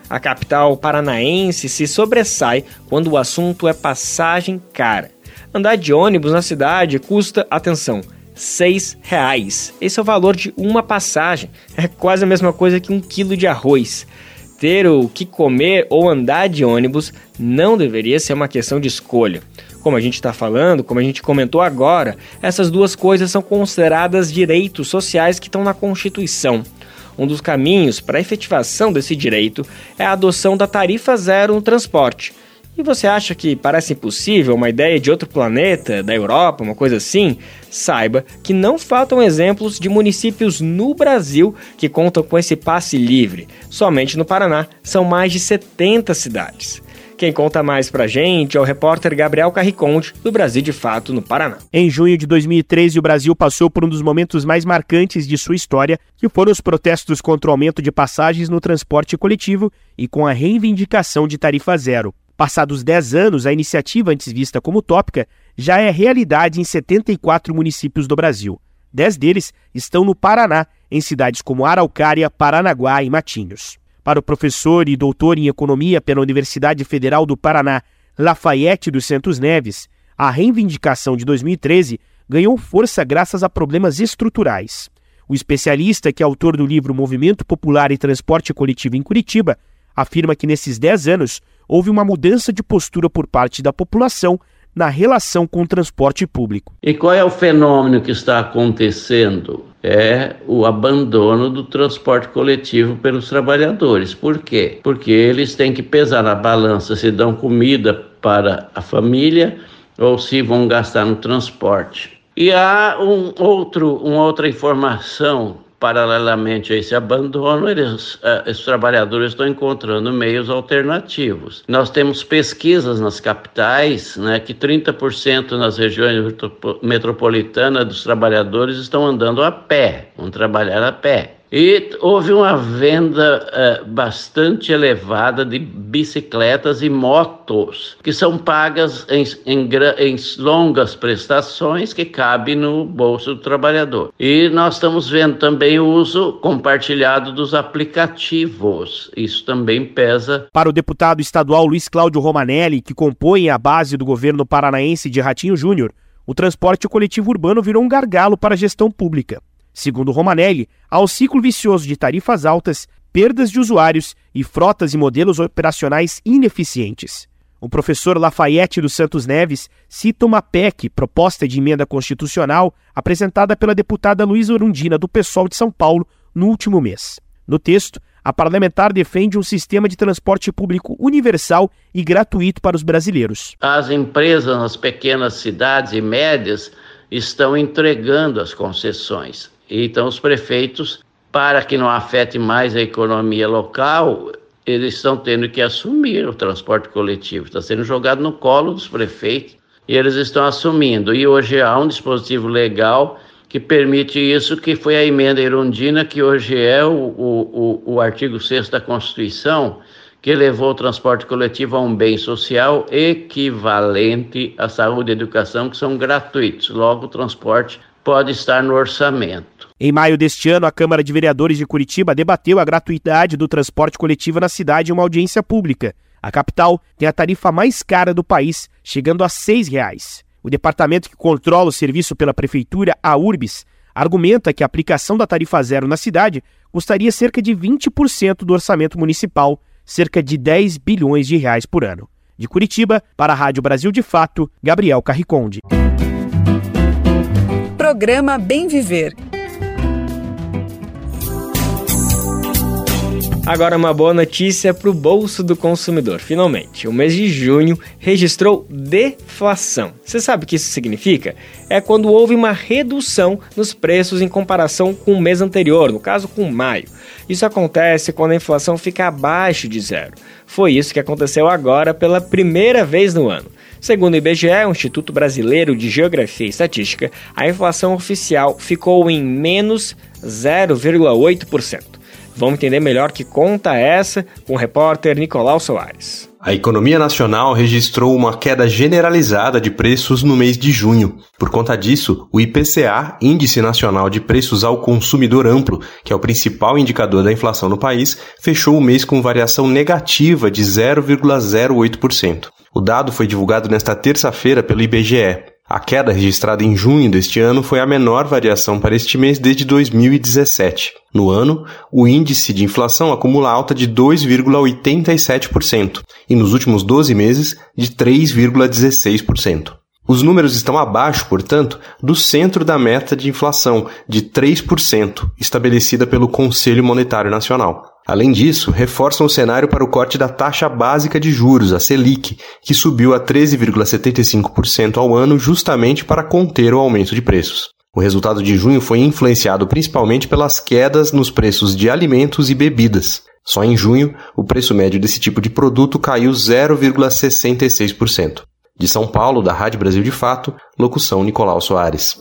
A capital paranaense se sobressai quando o assunto é passagem cara. Andar de ônibus na cidade custa, atenção, seis reais. Esse é o valor de uma passagem. É quase a mesma coisa que um quilo de arroz. Ter o que comer ou andar de ônibus não deveria ser uma questão de escolha. Como a gente está falando, como a gente comentou agora, essas duas coisas são consideradas direitos sociais que estão na Constituição. Um dos caminhos para a efetivação desse direito é a adoção da tarifa zero no transporte. E você acha que parece impossível uma ideia de outro planeta, da Europa, uma coisa assim? Saiba que não faltam exemplos de municípios no Brasil que contam com esse passe livre. Somente no Paraná são mais de 70 cidades. Quem conta mais pra gente é o repórter Gabriel Carriconde, do Brasil de Fato, no Paraná. Em junho de 2013, o Brasil passou por um dos momentos mais marcantes de sua história, que foram os protestos contra o aumento de passagens no transporte coletivo e com a reivindicação de tarifa zero. Passados 10 anos, a iniciativa, antes vista como utópica, já é realidade em 74 municípios do Brasil. Dez deles estão no Paraná, em cidades como Araucária, Paranaguá e Matinhos. Para o professor e doutor em economia pela Universidade Federal do Paraná, Lafayette dos Santos Neves, a reivindicação de 2013 ganhou força graças a problemas estruturais. O especialista, que é autor do livro Movimento Popular e Transporte Coletivo em Curitiba, afirma que nesses 10 anos houve uma mudança de postura por parte da população na relação com o transporte público. E qual é o fenômeno que está acontecendo? É o abandono do transporte coletivo pelos trabalhadores. Por quê? Porque eles têm que pesar na balança se dão comida para a família ou se vão gastar no transporte. E há um outro, uma outra informação paralelamente a esse abandono, eles, uh, os trabalhadores estão encontrando meios alternativos. Nós temos pesquisas nas capitais, né, que 30% nas regiões metropolitanas dos trabalhadores estão andando a pé, vão trabalhar a pé. E houve uma venda uh, bastante elevada de bicicletas e motos, que são pagas em, em, em, longas prestações que cabem no bolso do trabalhador. E nós estamos vendo também o uso compartilhado dos aplicativos. Isso também pesa. Para o deputado estadual Luiz Cláudio Romanelli, que compõe a base do governo paranaense de Ratinho Júnior, o transporte coletivo urbano virou um gargalo para a gestão pública. Segundo Romanelli, há um ciclo vicioso de tarifas altas, perdas de usuários e frotas e modelos operacionais ineficientes. O professor Lafayette dos Santos Neves cita uma PEC, proposta de emenda constitucional, apresentada pela deputada Luísa Orundina, do PSOL de São Paulo, no último mês. No texto, a parlamentar defende um sistema de transporte público universal e gratuito para os brasileiros. As empresas nas pequenas cidades e médias estão entregando as concessões. Então, os prefeitos, para que não afete mais a economia local, eles estão tendo que assumir o transporte coletivo. Está sendo jogado no colo dos prefeitos e eles estão assumindo. E hoje há um dispositivo legal que permite isso, que foi a emenda Irundina, que hoje é o, o, o, o artigo 6 da Constituição, que levou o transporte coletivo a um bem social equivalente à saúde e educação, que são gratuitos. Logo, o transporte pode estar no orçamento. Em maio deste ano, a Câmara de Vereadores de Curitiba debateu a gratuidade do transporte coletivo na cidade em uma audiência pública. A capital tem a tarifa mais cara do país, chegando a R$ 6,00. O departamento que controla o serviço pela prefeitura, a URBS, argumenta que a aplicação da tarifa zero na cidade custaria cerca de 20% do orçamento municipal cerca de 10 bilhões de reais por ano. De Curitiba, para a Rádio Brasil de Fato, Gabriel Carriconde. Programa Bem Viver. Agora uma boa notícia para o bolso do consumidor. Finalmente, o mês de junho registrou deflação. Você sabe o que isso significa? É quando houve uma redução nos preços em comparação com o mês anterior, no caso com maio. Isso acontece quando a inflação fica abaixo de zero. Foi isso que aconteceu agora pela primeira vez no ano. Segundo o IBGE, o Instituto Brasileiro de Geografia e Estatística, a inflação oficial ficou em menos 0,8%. Vamos entender melhor que conta essa com o repórter Nicolau Soares. A economia nacional registrou uma queda generalizada de preços no mês de junho. Por conta disso, o IPCA, Índice Nacional de Preços ao Consumidor Amplo, que é o principal indicador da inflação no país, fechou o mês com variação negativa de 0,08%. O dado foi divulgado nesta terça-feira pelo IBGE. A queda registrada em junho deste ano foi a menor variação para este mês desde 2017. No ano, o índice de inflação acumula alta de 2,87% e nos últimos 12 meses de 3,16%. Os números estão abaixo, portanto, do centro da meta de inflação de 3%, estabelecida pelo Conselho Monetário Nacional. Além disso, reforçam o cenário para o corte da taxa básica de juros, a Selic, que subiu a 13,75% ao ano justamente para conter o aumento de preços. O resultado de junho foi influenciado principalmente pelas quedas nos preços de alimentos e bebidas. Só em junho, o preço médio desse tipo de produto caiu 0,66%. De São Paulo, da Rádio Brasil de Fato, locução Nicolau Soares.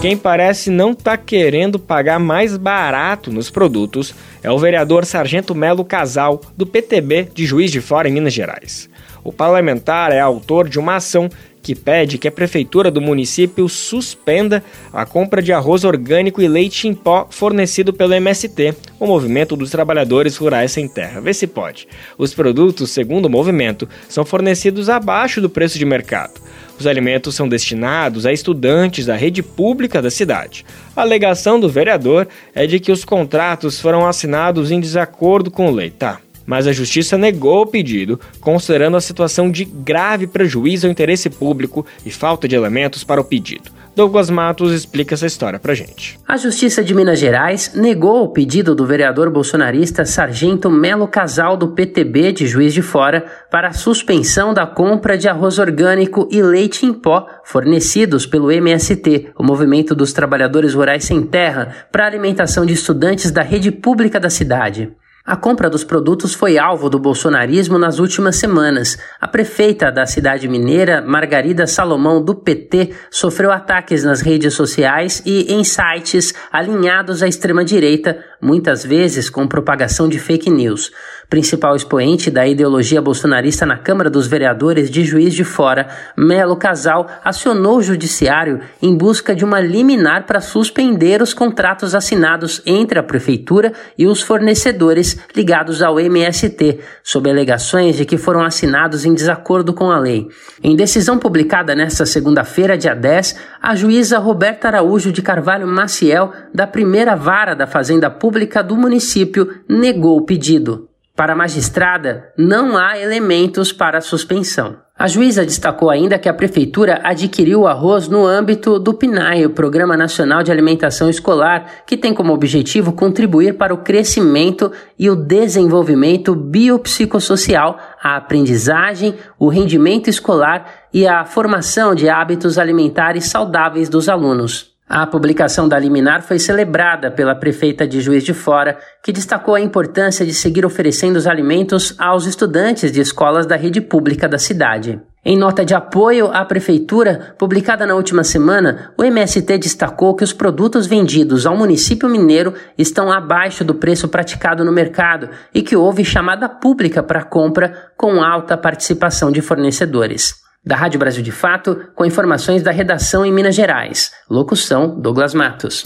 Quem parece não tá querendo pagar mais barato nos produtos é o vereador Sargento Melo Casal, do PTB de Juiz de Fora, em Minas Gerais. O parlamentar é autor de uma ação que pede que a prefeitura do município suspenda a compra de arroz orgânico e leite em pó fornecido pelo MST, o Movimento dos Trabalhadores Rurais Sem Terra. Vê se pode. Os produtos, segundo o movimento, são fornecidos abaixo do preço de mercado. Os alimentos são destinados a estudantes da rede pública da cidade. A alegação do vereador é de que os contratos foram assinados em desacordo com lei. Tá, mas a Justiça negou o pedido, considerando a situação de grave prejuízo ao interesse público e falta de elementos para o pedido. Douglas Matos explica essa história pra gente. A Justiça de Minas Gerais negou o pedido do vereador bolsonarista Sargento Melo Casal do PTB de Juiz de Fora para a suspensão da compra de arroz orgânico e leite em pó fornecidos pelo MST, o Movimento dos Trabalhadores Rurais Sem Terra, para alimentação de estudantes da rede pública da cidade. A compra dos produtos foi alvo do bolsonarismo nas últimas semanas. A prefeita da cidade mineira, Margarida Salomão, do PT, sofreu ataques nas redes sociais e em sites alinhados à extrema-direita muitas vezes com propagação de fake news. Principal expoente da ideologia bolsonarista na Câmara dos Vereadores de Juiz de Fora, Melo Casal acionou o judiciário em busca de uma liminar para suspender os contratos assinados entre a prefeitura e os fornecedores ligados ao MST, sob alegações de que foram assinados em desacordo com a lei. Em decisão publicada nesta segunda-feira, dia 10, a juíza Roberta Araújo de Carvalho Maciel, da primeira vara da Fazenda Pública do município, negou o pedido. Para a magistrada, não há elementos para suspensão. A juíza destacou ainda que a prefeitura adquiriu o arroz no âmbito do PNAE, o Programa Nacional de Alimentação Escolar, que tem como objetivo contribuir para o crescimento e o desenvolvimento biopsicossocial, a aprendizagem, o rendimento escolar e a formação de hábitos alimentares saudáveis dos alunos. A publicação da liminar foi celebrada pela prefeita de Juiz de Fora, que destacou a importância de seguir oferecendo os alimentos aos estudantes de escolas da rede pública da cidade. Em nota de apoio à prefeitura, publicada na última semana, o MST destacou que os produtos vendidos ao município mineiro estão abaixo do preço praticado no mercado e que houve chamada pública para compra com alta participação de fornecedores. Da Rádio Brasil de Fato, com informações da redação em Minas Gerais. Locução: Douglas Matos.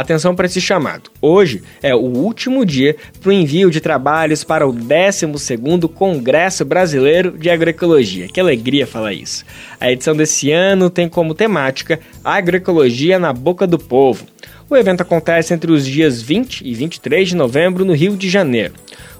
Atenção para esse chamado. Hoje é o último dia para o envio de trabalhos para o 12º Congresso Brasileiro de Agroecologia. Que alegria falar isso. A edição desse ano tem como temática Agroecologia na Boca do Povo. O evento acontece entre os dias 20 e 23 de novembro no Rio de Janeiro.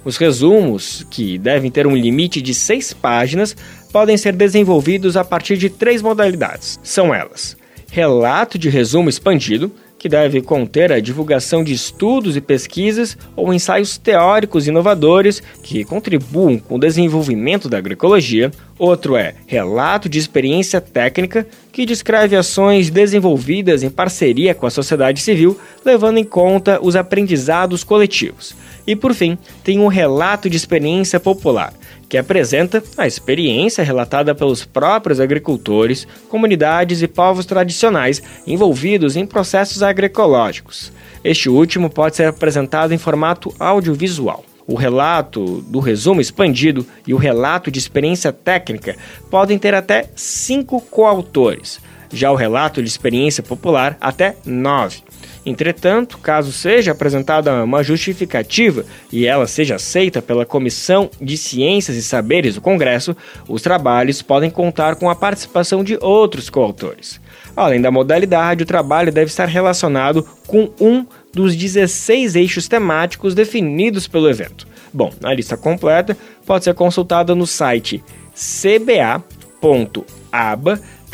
Os resumos, que devem ter um limite de seis páginas, podem ser desenvolvidos a partir de três modalidades. São elas: relato de resumo expandido, que deve conter a divulgação de estudos e pesquisas ou ensaios teóricos inovadores que contribuam com o desenvolvimento da agroecologia. Outro é relato de experiência técnica, que descreve ações desenvolvidas em parceria com a sociedade civil, levando em conta os aprendizados coletivos. E por fim, tem um relato de experiência popular, que apresenta a experiência relatada pelos próprios agricultores, comunidades e povos tradicionais envolvidos em processos agroecológicos. Este último pode ser apresentado em formato audiovisual. O relato do resumo expandido e o relato de experiência técnica podem ter até cinco coautores, já o relato de experiência popular, até nove. Entretanto, caso seja apresentada uma justificativa e ela seja aceita pela Comissão de Ciências e Saberes do Congresso, os trabalhos podem contar com a participação de outros coautores. Além da modalidade, o trabalho deve estar relacionado com um dos 16 eixos temáticos definidos pelo evento. Bom, a lista completa pode ser consultada no site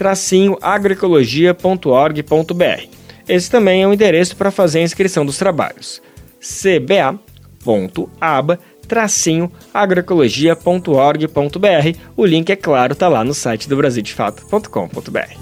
cba.aba-agroecologia.org.br. Esse também é o endereço para fazer a inscrição dos trabalhos. cba.aba agroecologia.org.br. O link, é claro, está lá no site do brasildefato.com.br.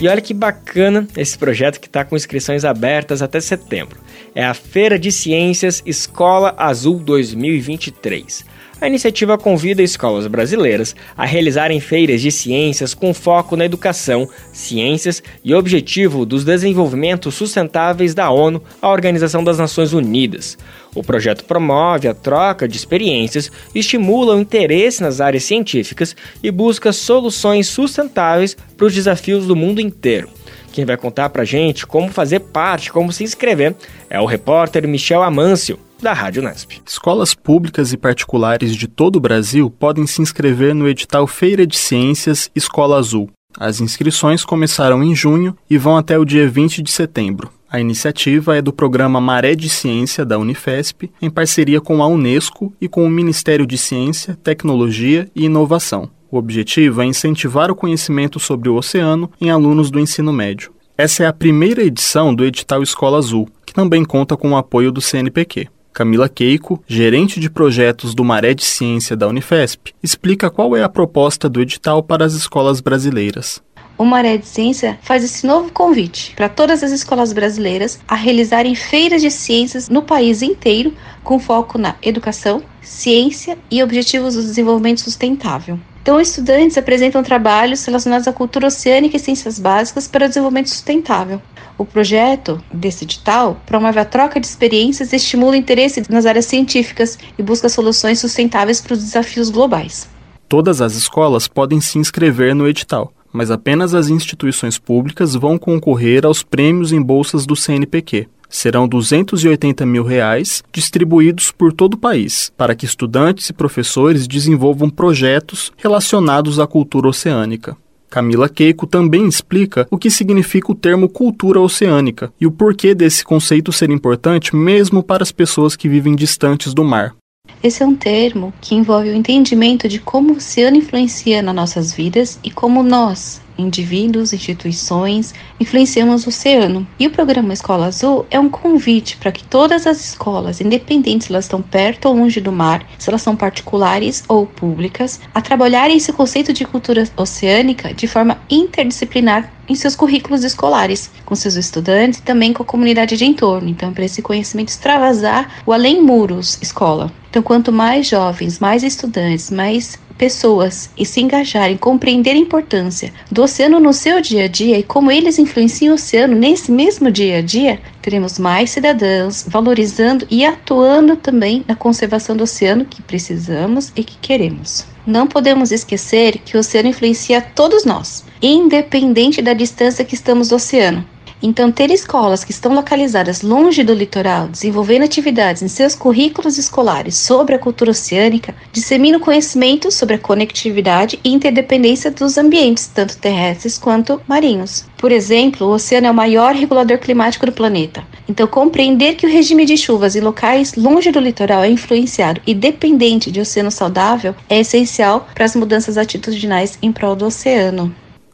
E olha que bacana esse projeto que está com inscrições abertas até setembro. É a Feira de Ciências Escola Azul 2023. A iniciativa convida escolas brasileiras a realizarem feiras de ciências com foco na educação, ciências e objetivo dos desenvolvimentos sustentáveis da ONU, a Organização das Nações Unidas. O projeto promove a troca de experiências, estimula o interesse nas áreas científicas e busca soluções sustentáveis para os desafios do mundo inteiro. Quem vai contar para gente como fazer parte, como se inscrever, é o repórter Michel Amâncio da Rádio Nesp. Escolas públicas e particulares de todo o Brasil podem se inscrever no edital Feira de Ciências Escola Azul. As inscrições começaram em junho e vão até o dia 20 de setembro. A iniciativa é do programa Maré de Ciência da Unifesp, em parceria com a Unesco e com o Ministério de Ciência, Tecnologia e Inovação. O objetivo é incentivar o conhecimento sobre o oceano em alunos do ensino médio. Essa é a primeira edição do edital Escola Azul, que também conta com o apoio do CNPq. Camila Keiko, gerente de projetos do Maré de Ciência da Unifesp, explica qual é a proposta do edital para as escolas brasileiras. O Maré de Ciência faz esse novo convite para todas as escolas brasileiras a realizarem feiras de ciências no país inteiro, com foco na educação, ciência e objetivos do desenvolvimento sustentável. Então, estudantes apresentam trabalhos relacionados à cultura oceânica e ciências básicas para o desenvolvimento sustentável. O projeto desse edital promove a troca de experiências, estimula o interesse nas áreas científicas e busca soluções sustentáveis para os desafios globais. Todas as escolas podem se inscrever no edital, mas apenas as instituições públicas vão concorrer aos prêmios em bolsas do CNPq. Serão 280 mil reais distribuídos por todo o país, para que estudantes e professores desenvolvam projetos relacionados à cultura oceânica. Camila Keiko também explica o que significa o termo cultura oceânica e o porquê desse conceito ser importante mesmo para as pessoas que vivem distantes do mar. Esse é um termo que envolve o entendimento de como o oceano influencia nas nossas vidas e como nós, indivíduos, instituições, influenciamos o oceano. E o programa Escola Azul é um convite para que todas as escolas, independente se elas estão perto ou longe do mar, se elas são particulares ou públicas, a trabalharem esse conceito de cultura oceânica de forma interdisciplinar em seus currículos escolares, com seus estudantes e também com a comunidade de entorno. Então, para esse conhecimento extravasar o além muros escola. Então, quanto mais jovens, mais estudantes, mais pessoas e se engajarem, compreender a importância do oceano no seu dia a dia e como eles influenciam o oceano nesse mesmo dia a dia, teremos mais cidadãos valorizando e atuando também na conservação do oceano que precisamos e que queremos. Não podemos esquecer que o oceano influencia todos nós, independente da distância que estamos do oceano. Então, ter escolas que estão localizadas longe do litoral, desenvolvendo atividades em seus currículos escolares sobre a cultura oceânica, dissemina o conhecimento sobre a conectividade e interdependência dos ambientes, tanto terrestres quanto marinhos. Por exemplo, o oceano é o maior regulador climático do planeta. Então, compreender que o regime de chuvas em locais longe do litoral é influenciado e dependente de oceano saudável é essencial para as mudanças atitudinais em prol do oceano.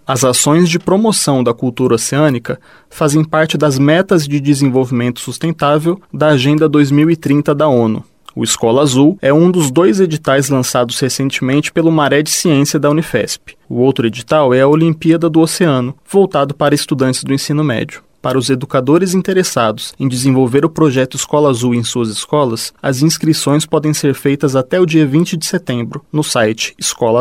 As ações de promoção da cultura oceânica fazem parte das metas de desenvolvimento sustentável da Agenda 2030 da ONU. O Escola Azul é um dos dois editais lançados recentemente pelo Maré de Ciência da Unifesp. O outro edital é a Olimpíada do Oceano, voltado para estudantes do ensino médio. Para os educadores interessados em desenvolver o projeto Escola Azul em suas escolas, as inscrições podem ser feitas até o dia 20 de setembro no site Escola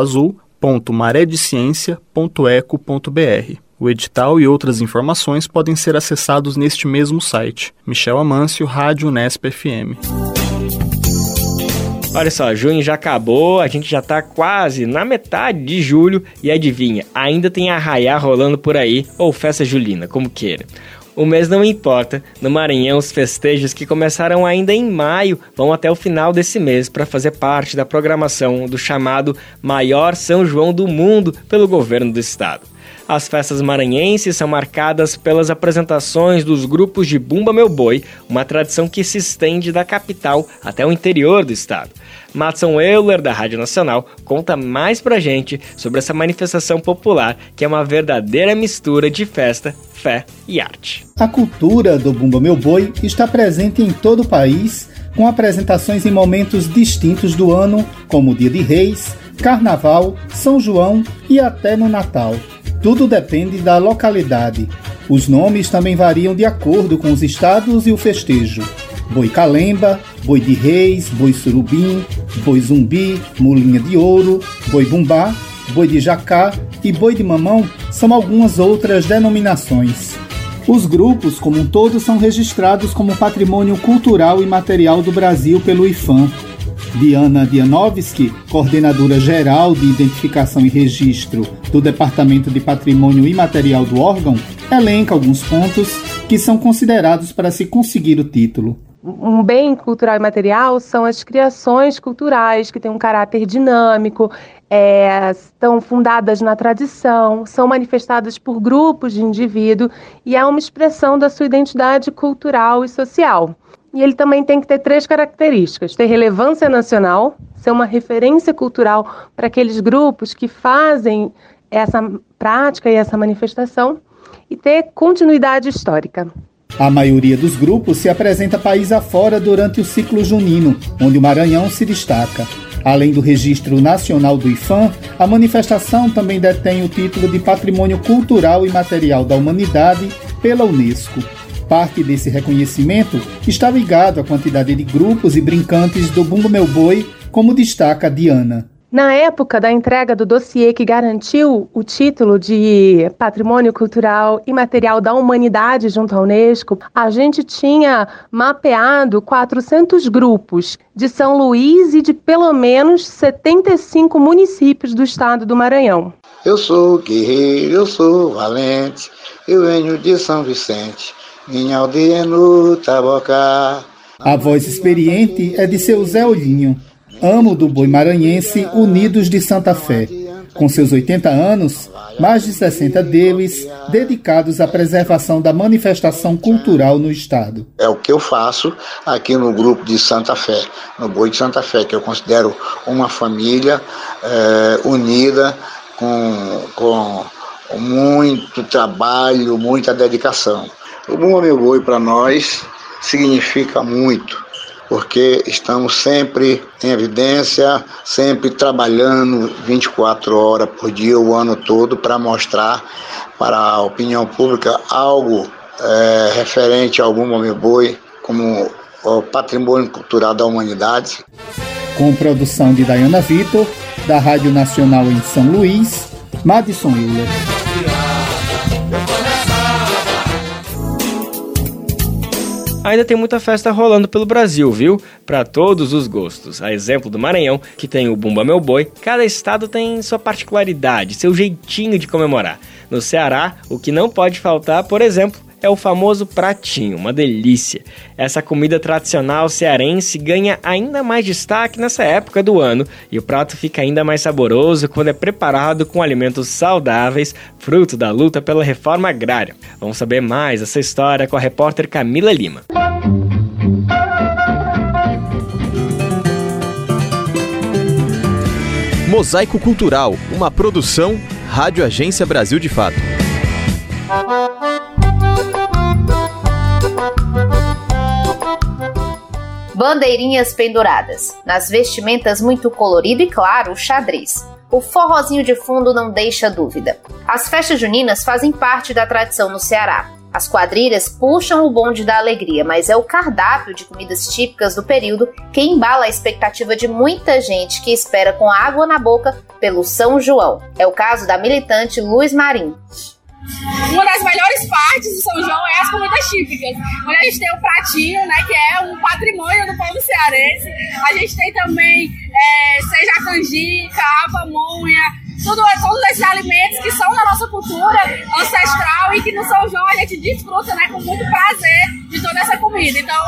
Azul www.maredesciencia.eco.br. O edital e outras informações podem ser acessados neste mesmo site. Michel Amâncio, Rádio Unesp FM. Olha só, junho já acabou, a gente já tá quase na metade de julho e adivinha, ainda tem arraiá rolando por aí, ou festa julina, como queira. O mês não importa. No Maranhão, os festejos que começaram ainda em maio vão até o final desse mês para fazer parte da programação do chamado Maior São João do Mundo pelo governo do estado. As festas maranhenses são marcadas pelas apresentações dos grupos de Bumba Meu Boi, uma tradição que se estende da capital até o interior do estado. Matson Euler, da Rádio Nacional, conta mais pra gente sobre essa manifestação popular que é uma verdadeira mistura de festa, fé e arte. A cultura do Bumba Meu Boi está presente em todo o país, com apresentações em momentos distintos do ano, como o Dia de Reis, Carnaval, São João e até no Natal. Tudo depende da localidade. Os nomes também variam de acordo com os estados e o festejo. Boi Calemba, Boi de Reis, Boi Surubim, Boi Zumbi, Mulinha de Ouro, Boi Bumbá, Boi de Jacá e Boi de Mamão são algumas outras denominações. Os grupos, como um todo, são registrados como Patrimônio Cultural e Material do Brasil pelo IFAM. Diana Dianovski, coordenadora geral de identificação e registro do Departamento de Patrimônio Imaterial do órgão, elenca alguns pontos que são considerados para se conseguir o título. Um bem cultural e material são as criações culturais que têm um caráter dinâmico, é, estão fundadas na tradição, são manifestadas por grupos de indivíduos e é uma expressão da sua identidade cultural e social. E ele também tem que ter três características: ter relevância nacional, ser uma referência cultural para aqueles grupos que fazem essa prática e essa manifestação, e ter continuidade histórica. A maioria dos grupos se apresenta país afora durante o ciclo junino, onde o Maranhão se destaca. Além do registro nacional do IFAM, a manifestação também detém o título de Patrimônio Cultural e Material da Humanidade pela Unesco. Parte desse reconhecimento está ligado à quantidade de grupos e brincantes do Bumbo Meu Boi, como destaca Diana. Na época da entrega do dossiê que garantiu o título de Patrimônio Cultural e Material da Humanidade junto à Unesco, a gente tinha mapeado 400 grupos de São Luís e de pelo menos 75 municípios do estado do Maranhão. Eu sou guerreiro, eu sou valente, eu venho de São Vicente, minha aldeia no Tabocá. A voz experiente é de seu Zé Olhinho amo do boi maranhense Unidos de Santa Fé. Com seus 80 anos, mais de 60 deles dedicados à preservação da manifestação cultural no Estado. É o que eu faço aqui no grupo de Santa Fé, no Boi de Santa Fé, que eu considero uma família é, unida com, com muito trabalho, muita dedicação. O Bumba Meu Boi para nós significa muito porque estamos sempre em evidência, sempre trabalhando 24 horas por dia, o ano todo, para mostrar para a opinião pública algo é, referente ao Bumba Boi como patrimônio cultural da humanidade. Com produção de Dayana Vitor, da Rádio Nacional em São Luís, Madison Euler. Ainda tem muita festa rolando pelo Brasil, viu? Para todos os gostos. A exemplo do Maranhão, que tem o Bumba Meu Boi, cada estado tem sua particularidade, seu jeitinho de comemorar. No Ceará, o que não pode faltar, por exemplo, é o famoso pratinho, uma delícia. Essa comida tradicional cearense ganha ainda mais destaque nessa época do ano e o prato fica ainda mais saboroso quando é preparado com alimentos saudáveis, fruto da luta pela reforma agrária. Vamos saber mais essa história com a repórter Camila Lima. Mosaico Cultural, uma produção Rádio Agência Brasil de Fato. Bandeirinhas penduradas, nas vestimentas muito colorido e claro, o xadrez. O forrozinho de fundo não deixa dúvida. As festas juninas fazem parte da tradição no Ceará. As quadrilhas puxam o bonde da alegria, mas é o cardápio de comidas típicas do período que embala a expectativa de muita gente que espera com água na boca pelo São João. É o caso da militante Luz Marim. Uma das melhores partes do São João é as comidas típicas. Onde a gente tem o pratinho, né, que é um patrimônio do povo cearense. A gente tem também, é, seja a canjica, a pamonha, tudo, todos esses alimentos que são da nossa cultura ancestral e que no São João a gente desfruta né, com muito prazer de toda essa comida. Então,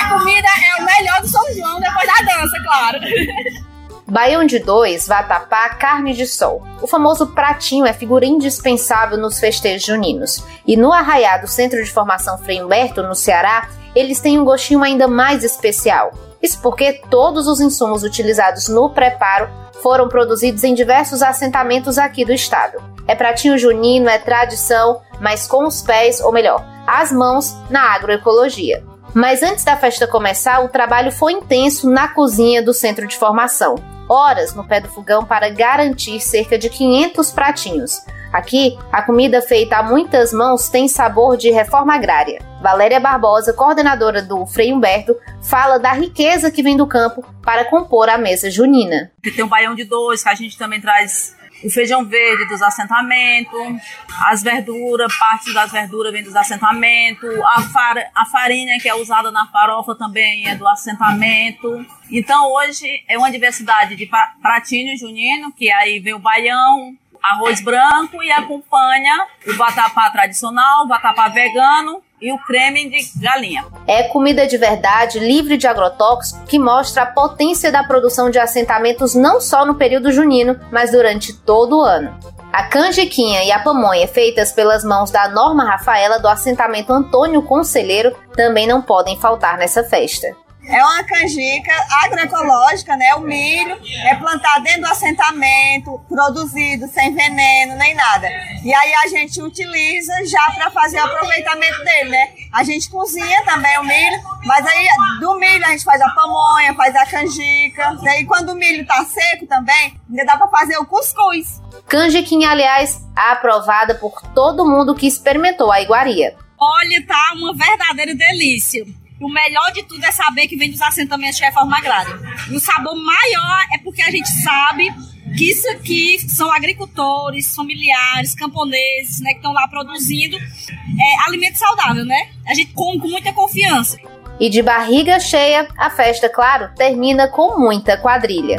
a comida é o melhor do São João depois da dança, claro. Baião de dois, vatapá, carne de sol. O famoso pratinho é figura indispensável nos festejos juninos. E no arraiado Centro de Formação Frei Humberto, no Ceará, eles têm um gostinho ainda mais especial. Isso porque todos os insumos utilizados no preparo foram produzidos em diversos assentamentos aqui do estado. É pratinho junino, é tradição, mas com os pés, ou melhor, as mãos, na agroecologia. Mas antes da festa começar, o trabalho foi intenso na cozinha do centro de formação horas no pé do fogão para garantir cerca de 500 pratinhos. Aqui, a comida feita a muitas mãos tem sabor de reforma agrária. Valéria Barbosa, coordenadora do Frei Humberto, fala da riqueza que vem do campo para compor a mesa junina. Tem um baião de dois, que a gente também traz o feijão verde dos assentamentos, as verduras, parte das verduras vem dos assentamentos, a, far, a farinha que é usada na farofa também é do assentamento. Então hoje é uma diversidade de pratinho junino, que aí vem o baião, arroz branco e acompanha o vatapá tradicional, o vatapá vegano e o creme de galinha. É comida de verdade, livre de agrotóxico, que mostra a potência da produção de assentamentos não só no período junino, mas durante todo o ano. A canjiquinha e a pamonha feitas pelas mãos da Norma Rafaela do assentamento Antônio Conselheiro também não podem faltar nessa festa. É uma canjica agroecológica, né? O milho é plantado dentro do assentamento, produzido sem veneno nem nada. E aí a gente utiliza já para fazer o aproveitamento dele, né? A gente cozinha também o milho, mas aí do milho a gente faz a pamonha, faz a canjica. E quando o milho tá seco também, ainda dá para fazer o cuscuz. Canjiquinha, aliás, aprovada por todo mundo que experimentou a iguaria. Olha, tá uma verdadeira delícia. O melhor de tudo é saber que vem dos assentamentos de reforma agrária. E o sabor maior é porque a gente sabe que isso aqui são agricultores, familiares, camponeses, né, que estão lá produzindo é, alimento saudável, né? A gente come com muita confiança. E de barriga cheia, a festa, claro, termina com muita quadrilha.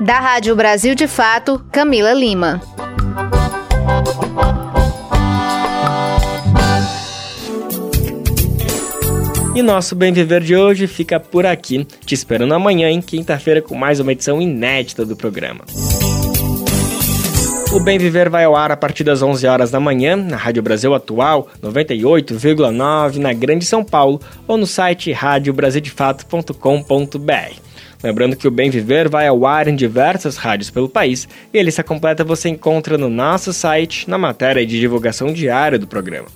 Da Rádio Brasil de Fato, Camila Lima. E nosso Bem Viver de hoje fica por aqui, te esperando amanhã, em quinta-feira, com mais uma edição inédita do programa. O Bem Viver vai ao ar a partir das 11 horas da manhã, na Rádio Brasil Atual, 98,9 na Grande São Paulo, ou no site radiobrasildefato.com.br. Lembrando que o Bem Viver vai ao ar em diversas rádios pelo país e a lista completa você encontra no nosso site, na matéria de divulgação diária do programa.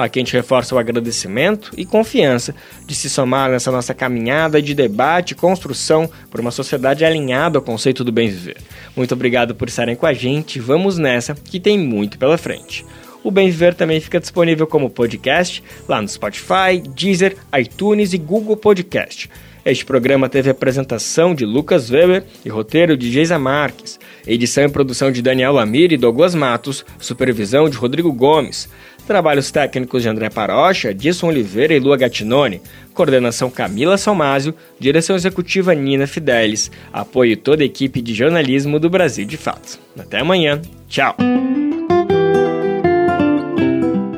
A gente reforça o agradecimento e confiança de se somar nessa nossa caminhada de debate e construção por uma sociedade alinhada ao conceito do bem viver. Muito obrigado por estarem com a gente. Vamos nessa, que tem muito pela frente. O Bem Viver também fica disponível como podcast lá no Spotify, Deezer, iTunes e Google Podcast. Este programa teve apresentação de Lucas Weber e roteiro de Geisa Marques, edição e produção de Daniel Lamir e Douglas Matos, supervisão de Rodrigo Gomes, trabalhos técnicos de André Parocha, Disson Oliveira e Lua Gattinone, coordenação Camila Salmásio, direção executiva Nina Fidelis, apoio toda a equipe de jornalismo do Brasil de Fato. Até amanhã, tchau!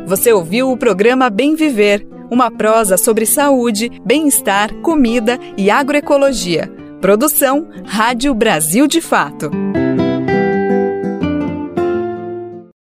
Você ouviu o programa Bem Viver uma prosa sobre saúde, bem-estar, comida e agroecologia. Produção Rádio Brasil de Fato.